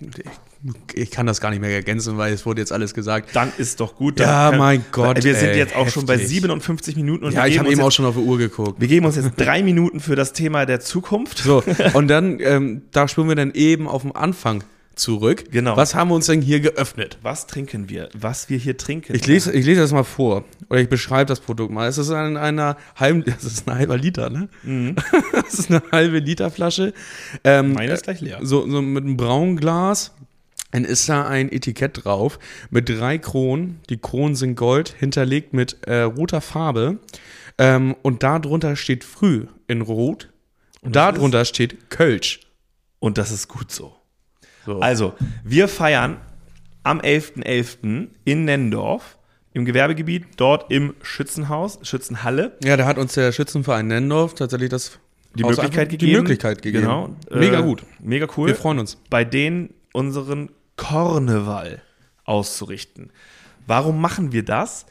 ich, ich kann das gar nicht mehr ergänzen, weil es wurde jetzt alles gesagt. Dann ist doch gut. Ja, mein Gott, Wir sind ey, jetzt auch schon bei heftig. 57 Minuten und Ja, ich habe eben auch schon auf die Uhr geguckt. wir geben uns jetzt drei Minuten für das Thema der Zukunft. So, und dann, ähm, da springen wir dann eben auf den Anfang zurück. Genau. Was haben wir uns denn hier geöffnet? Was trinken wir? Was wir hier trinken? Ich lese, ich lese das mal vor. Oder ich beschreibe das Produkt mal. Es ist ein, einer halben, das ist ein halber Liter, ne? Das ist eine halbe Liter Flasche. Ähm, Meine ist gleich leer. So, so mit einem braunen Glas. Dann ist da ein Etikett drauf mit drei Kronen. Die Kronen sind gold, hinterlegt mit äh, roter Farbe. Ähm, und darunter steht früh in Rot. Und darunter steht Kölsch. Und das ist gut so. So. Also, wir feiern am 11.11. in Nendorf im Gewerbegebiet, dort im Schützenhaus, Schützenhalle, Ja, da hat uns der Schützenverein Nendorf tatsächlich das die Haus Möglichkeit gegeben. Die Möglichkeit gegeben. Genau. Mega Äh, gut. Mega cool. Wir freuen uns. bei denen unseren Karneval auszurichten. Warum machen wir das?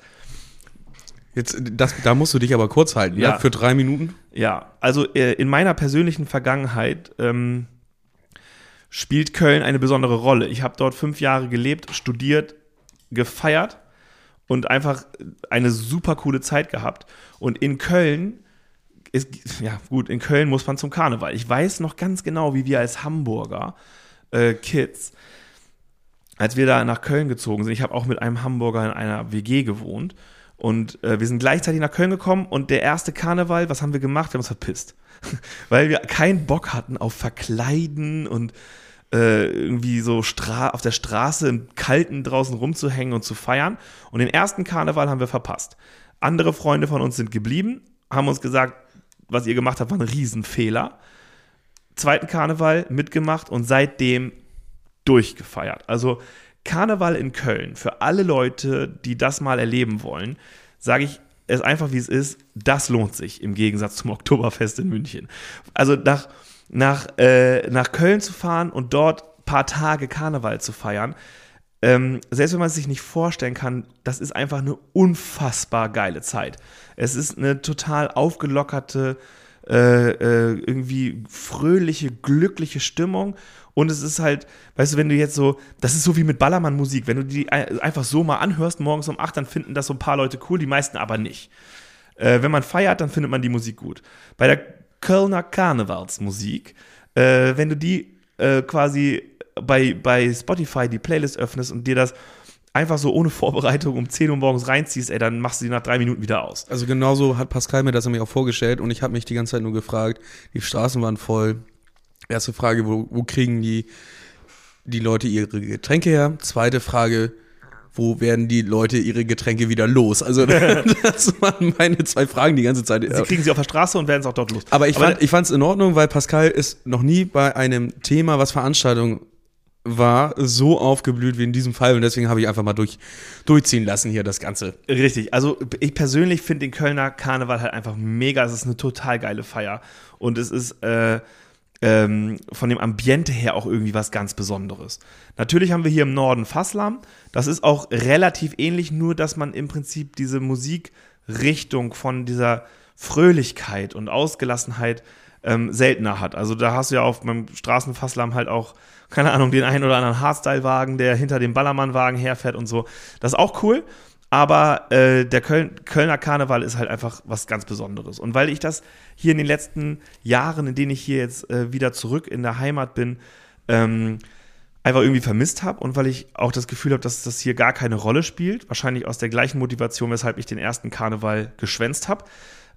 Jetzt, das, da musst du dich aber kurz halten, ja. Ja. Für drei Minuten. Ja, also äh, in meiner persönlichen Vergangenheit ähm, spielt Köln eine besondere Rolle. Ich habe dort fünf Jahre gelebt, studiert, gefeiert und einfach eine super coole Zeit gehabt. Und in Köln ist, ja gut, in Köln muss man zum Karneval. Ich weiß noch ganz genau, wie wir als Hamburger äh, Kids, als wir da nach Köln gezogen sind, ich habe auch mit einem Hamburger in einer WG gewohnt und äh, wir sind gleichzeitig nach Köln gekommen und der erste Karneval, was haben wir gemacht? Wir haben uns verpisst. Weil wir keinen Bock hatten auf Verkleiden und äh, irgendwie so Stra auf der Straße im Kalten draußen rumzuhängen und zu feiern. Und den ersten Karneval haben wir verpasst. Andere Freunde von uns sind geblieben, haben uns gesagt, was ihr gemacht habt, war ein Riesenfehler. Zweiten Karneval mitgemacht und seitdem durchgefeiert. Also Karneval in Köln, für alle Leute, die das mal erleben wollen, sage ich es einfach, wie es ist, das lohnt sich im Gegensatz zum Oktoberfest in München. Also nach, nach, äh, nach Köln zu fahren und dort paar Tage Karneval zu feiern, ähm, selbst wenn man es sich nicht vorstellen kann, das ist einfach eine unfassbar geile Zeit. Es ist eine total aufgelockerte, äh, äh, irgendwie fröhliche, glückliche Stimmung. Und es ist halt, weißt du, wenn du jetzt so, das ist so wie mit Ballermann-Musik, wenn du die einfach so mal anhörst, morgens um 8, dann finden das so ein paar Leute cool, die meisten aber nicht. Äh, wenn man feiert, dann findet man die Musik gut. Bei der Kölner Karnevalsmusik, äh, wenn du die äh, quasi bei, bei Spotify die Playlist öffnest und dir das einfach so ohne Vorbereitung um 10 Uhr morgens reinziehst, ey, dann machst du die nach drei Minuten wieder aus. Also genauso hat Pascal mir das nämlich auch vorgestellt und ich habe mich die ganze Zeit nur gefragt, die Straßen waren voll. Erste Frage, wo, wo kriegen die, die Leute ihre Getränke her? Zweite Frage, wo werden die Leute ihre Getränke wieder los? Also das waren meine zwei Fragen die ganze Zeit. Sie kriegen sie auf der Straße und werden es auch dort los. Aber ich fand es in Ordnung, weil Pascal ist noch nie bei einem Thema, was Veranstaltungen war so aufgeblüht wie in diesem Fall und deswegen habe ich einfach mal durch, durchziehen lassen hier das Ganze. Richtig, also ich persönlich finde den Kölner Karneval halt einfach mega. Es ist eine total geile Feier und es ist äh, ähm, von dem Ambiente her auch irgendwie was ganz Besonderes. Natürlich haben wir hier im Norden Fasslam. Das ist auch relativ ähnlich, nur dass man im Prinzip diese Musikrichtung von dieser Fröhlichkeit und Ausgelassenheit ähm, seltener hat. Also da hast du ja auf meinem Straßenfasslam halt auch, keine Ahnung, den einen oder anderen Hardstyle-Wagen, der hinter dem Ballermann-Wagen herfährt und so. Das ist auch cool. Aber äh, der Köln, Kölner Karneval ist halt einfach was ganz Besonderes. Und weil ich das hier in den letzten Jahren, in denen ich hier jetzt äh, wieder zurück in der Heimat bin, ähm, einfach irgendwie vermisst habe und weil ich auch das Gefühl habe, dass das hier gar keine Rolle spielt, wahrscheinlich aus der gleichen Motivation, weshalb ich den ersten Karneval geschwänzt habe,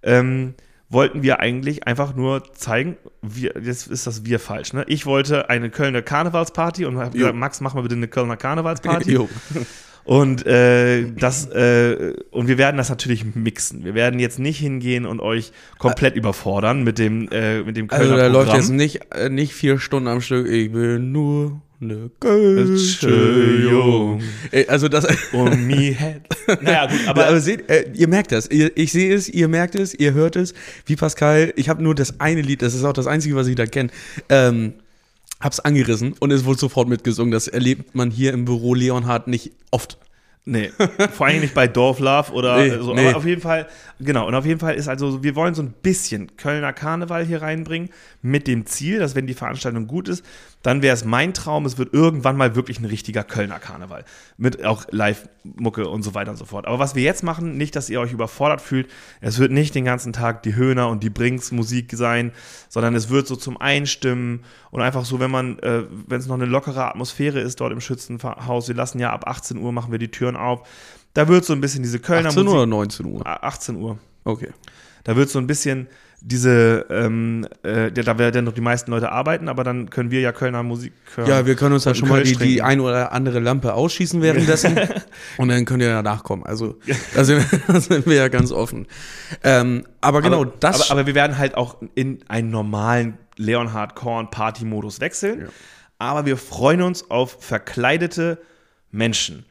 ähm, wollten wir eigentlich einfach nur zeigen, wir, jetzt ist das wir falsch. Ne? Ich wollte eine Kölner Karnevalsparty und habe gesagt, Max, mach mal bitte eine Kölner Karnevalsparty. Und äh, das äh, und wir werden das natürlich mixen. Wir werden jetzt nicht hingehen und euch komplett überfordern mit dem äh, mit dem Kölner Also da Programm. läuft jetzt nicht äh, nicht vier Stunden am Stück. Ich bin nur eine Entschuldigung. Also das. Um me head. Naja, gut, aber, aber seht, äh, ihr merkt das. Ihr, ich sehe es, ihr merkt es, ihr hört es. Wie Pascal, ich habe nur das eine Lied, das ist auch das einzige, was ich da kenne. Ähm, hab's angerissen und es wurde sofort mitgesungen. Das erlebt man hier im Büro Leonhard nicht oft. Nee, vor allem nicht bei Dorf Love oder nee, so. Nee. Aber auf jeden Fall, genau, und auf jeden Fall ist also, wir wollen so ein bisschen Kölner Karneval hier reinbringen, mit dem Ziel, dass wenn die Veranstaltung gut ist, dann wäre es mein Traum, es wird irgendwann mal wirklich ein richtiger Kölner Karneval. Mit auch Live-Mucke und so weiter und so fort. Aber was wir jetzt machen, nicht, dass ihr euch überfordert fühlt, es wird nicht den ganzen Tag die Höhner und die Brinks Musik sein, sondern es wird so zum Einstimmen und einfach so, wenn man, äh, wenn es noch eine lockere Atmosphäre ist dort im Schützenhaus, wir lassen ja ab 18 Uhr, machen wir die Türen auf, da wird so ein bisschen diese Kölner 18 Uhr oder 19 Uhr? 18 Uhr. Okay. Da wird so ein bisschen diese, ähm, äh, da werden noch die meisten Leute arbeiten, aber dann können wir ja Kölner Musik hören. Ja, wir können uns da schon mal die, die ein oder andere Lampe ausschießen währenddessen und dann könnt ihr danach kommen. Also da sind, wir, da sind wir ja ganz offen. Ähm, aber genau aber, das. Aber, aber, wir werden halt auch in einen normalen Leonhard Korn Party-Modus wechseln. Ja. Aber wir freuen uns auf verkleidete Menschen.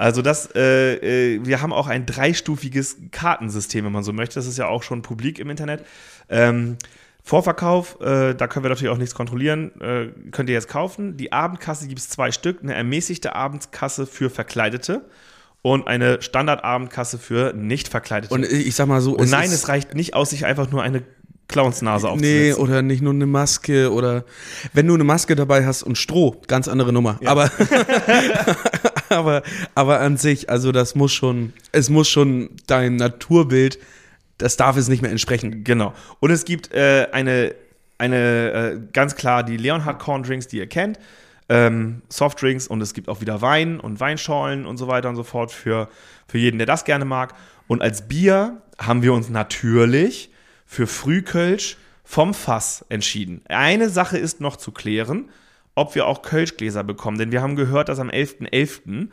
Also das, äh, äh, wir haben auch ein dreistufiges Kartensystem, wenn man so möchte. Das ist ja auch schon publik im Internet. Ähm, Vorverkauf, äh, da können wir natürlich auch nichts kontrollieren, äh, könnt ihr jetzt kaufen. Die Abendkasse gibt es zwei Stück, eine ermäßigte Abendkasse für Verkleidete und eine Standardabendkasse für nicht Verkleidete. Und ich sag mal so, und nein, es reicht nicht aus, sich einfach nur eine Clownsnase aufzusetzen. Nee, oder nicht nur eine Maske oder wenn du eine Maske dabei hast und Stroh, ganz andere Nummer. Ja. Aber, aber, aber an sich, also das muss schon, es muss schon dein Naturbild, das darf es nicht mehr entsprechen. Genau. Und es gibt äh, eine, eine äh, ganz klar die Leonhard Corn Drinks, die ihr kennt. Ähm, Softdrinks und es gibt auch wieder Wein und Weinschorlen und so weiter und so fort für, für jeden, der das gerne mag. Und als Bier haben wir uns natürlich für Frühkölsch vom Fass entschieden. Eine Sache ist noch zu klären, ob wir auch Kölschgläser bekommen, denn wir haben gehört, dass am 11.11. .11.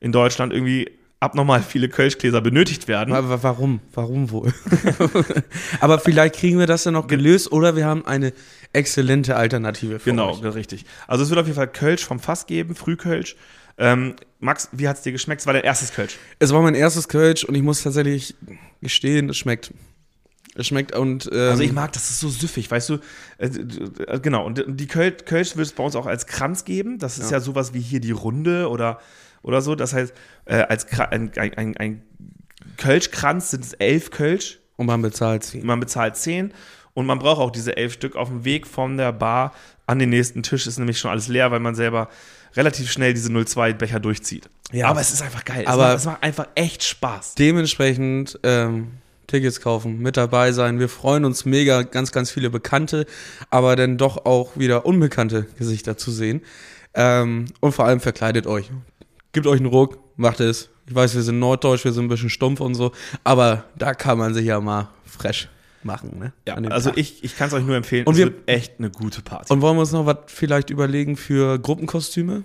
in Deutschland irgendwie abnormal viele Kölschgläser benötigt werden. Aber warum? Warum wohl? Aber vielleicht kriegen wir das ja noch gelöst oder wir haben eine exzellente Alternative für Genau, euch. richtig. Also es wird auf jeden Fall Kölsch vom Fass geben, Frühkölsch. Ähm, Max, wie hat es dir geschmeckt? Es war dein erstes Kölsch. Es war mein erstes Kölsch und ich muss tatsächlich gestehen, es schmeckt Es schmeckt und. Also ähm, ich mag, das ist so süffig, weißt du. Äh, äh, genau, und die Köl Kölsch wird es bei uns auch als Kranz geben. Das ist ja, Ja. sowas wie hier die Runde oder, oder so. Das heißt, äh, als Kra ein, ein, ein, Kölschkranz sind es elf Kölsch. Und man bezahlt sie. Man bezahlt zehn und man braucht auch diese elf Stück auf dem Weg von der Bar an den nächsten Tisch. Ist nämlich schon alles leer, weil man selber relativ schnell diese 02-Becher durchzieht. Ja. Aber es ist einfach geil. Aber- es, macht, es macht einfach echt Spaß. Dementsprechend ähm, Tickets kaufen, mit dabei sein. Wir freuen uns mega, ganz, ganz viele bekannte, aber dann doch auch wieder unbekannte Gesichter zu sehen. Ähm, und vor allem verkleidet euch. Gebt euch einen Ruck, macht es. Ich weiß, wir sind norddeutsch, wir sind ein bisschen stumpf und so, aber da kann man sich ja mal fresh machen. Ne? Ja, also Tag. ich, ich kann es euch nur empfehlen. Und es wir- wird echt eine gute Party. Und wollen wir uns noch was vielleicht überlegen für Gruppenkostüme?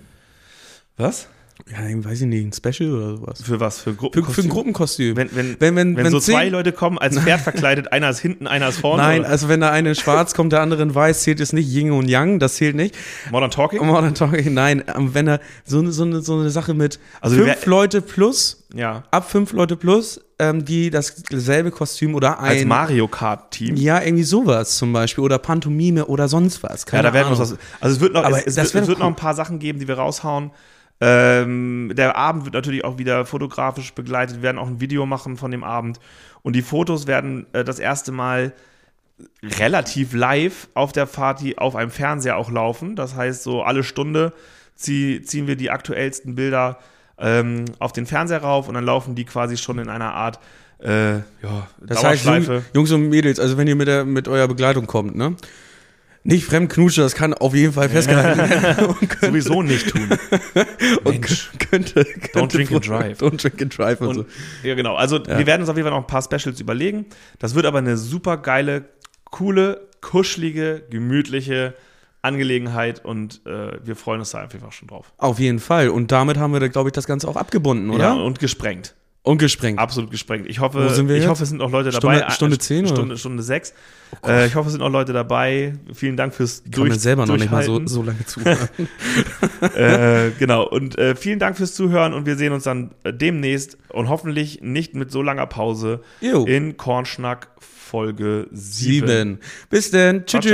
was? Ja, weiß ich nicht, ein Special oder sowas. Für was? Für Für, Gruppen? für ein Gruppenkostüm. Wenn, wenn, wenn, wenn, wenn, so zehn- zwei Leute kommen, als Pferd verkleidet, einer ist hinten, einer ist vorne. Nein, oder? also wenn der eine schwarz kommt, der andere in weiß, zählt es nicht Yin und Yang, das zählt nicht. Modern Talking? Modern Talking, nein, ähm, wenn er so eine, so eine, so eine Sache mit Also fünf wär- Leute plus, Ja. ab fünf Leute plus, ähm, die dasselbe Kostüm oder Als ein. Mario Kart-Team. Ja, irgendwie sowas zum Beispiel oder Pantomime oder sonst was. Ja, Keine da werden wir was. Also es wird noch, es, es, es wird noch ein paar Sachen geben, die wir raushauen. Ähm, der Abend wird natürlich auch wieder fotografisch begleitet. Wir werden auch ein Video machen von dem Abend. Und die Fotos werden äh, das erste Mal relativ live auf der Party auf einem Fernseher auch laufen. Das heißt, so alle Stunde zieh, ziehen wir die aktuellsten Bilder ähm, auf den Fernseher rauf und dann laufen die quasi schon in einer Art äh, ja, Das heißt, Jung- Jungs und Mädels, also wenn ihr mit, der, mit eurer Begleitung kommt, ne? Nicht fremdknutschen, das kann auf jeden Fall festgehalten werden. Und könnte- sowieso nicht tun. und könnte, könnte Don't drink and drive. Don't drink and drive und, Und, so. ja, genau. Also, wir werden uns auf jeden Fall noch ein paar Specials überlegen. Das wird aber eine super geile, coole, kuschelige, gemütliche Angelegenheit und äh, wir freuen uns da einfach schon drauf. Auf jeden Fall. Und damit haben wir, glaube ich, das Ganze auch abgebunden, oder? Ja, und gesprengt. Und gesprengt. Absolut gesprengt. Ich hoffe, ich jetzt? hoffe, es sind noch Leute Stunde- dabei. Stunde Äh, 10 oder? Stunde, Stunde 6. äh, ich hoffe, es sind noch Leute dabei. Vielen Dank fürs Kann mir selber noch nicht mal so, so lange zuhören. äh, genau. Und äh, vielen Dank fürs Zuhören und wir sehen uns dann äh, demnächst und hoffentlich nicht mit so langer Pause Jo. in Kornschnack Folge 7. Sieben. Bis denn. Tschüss.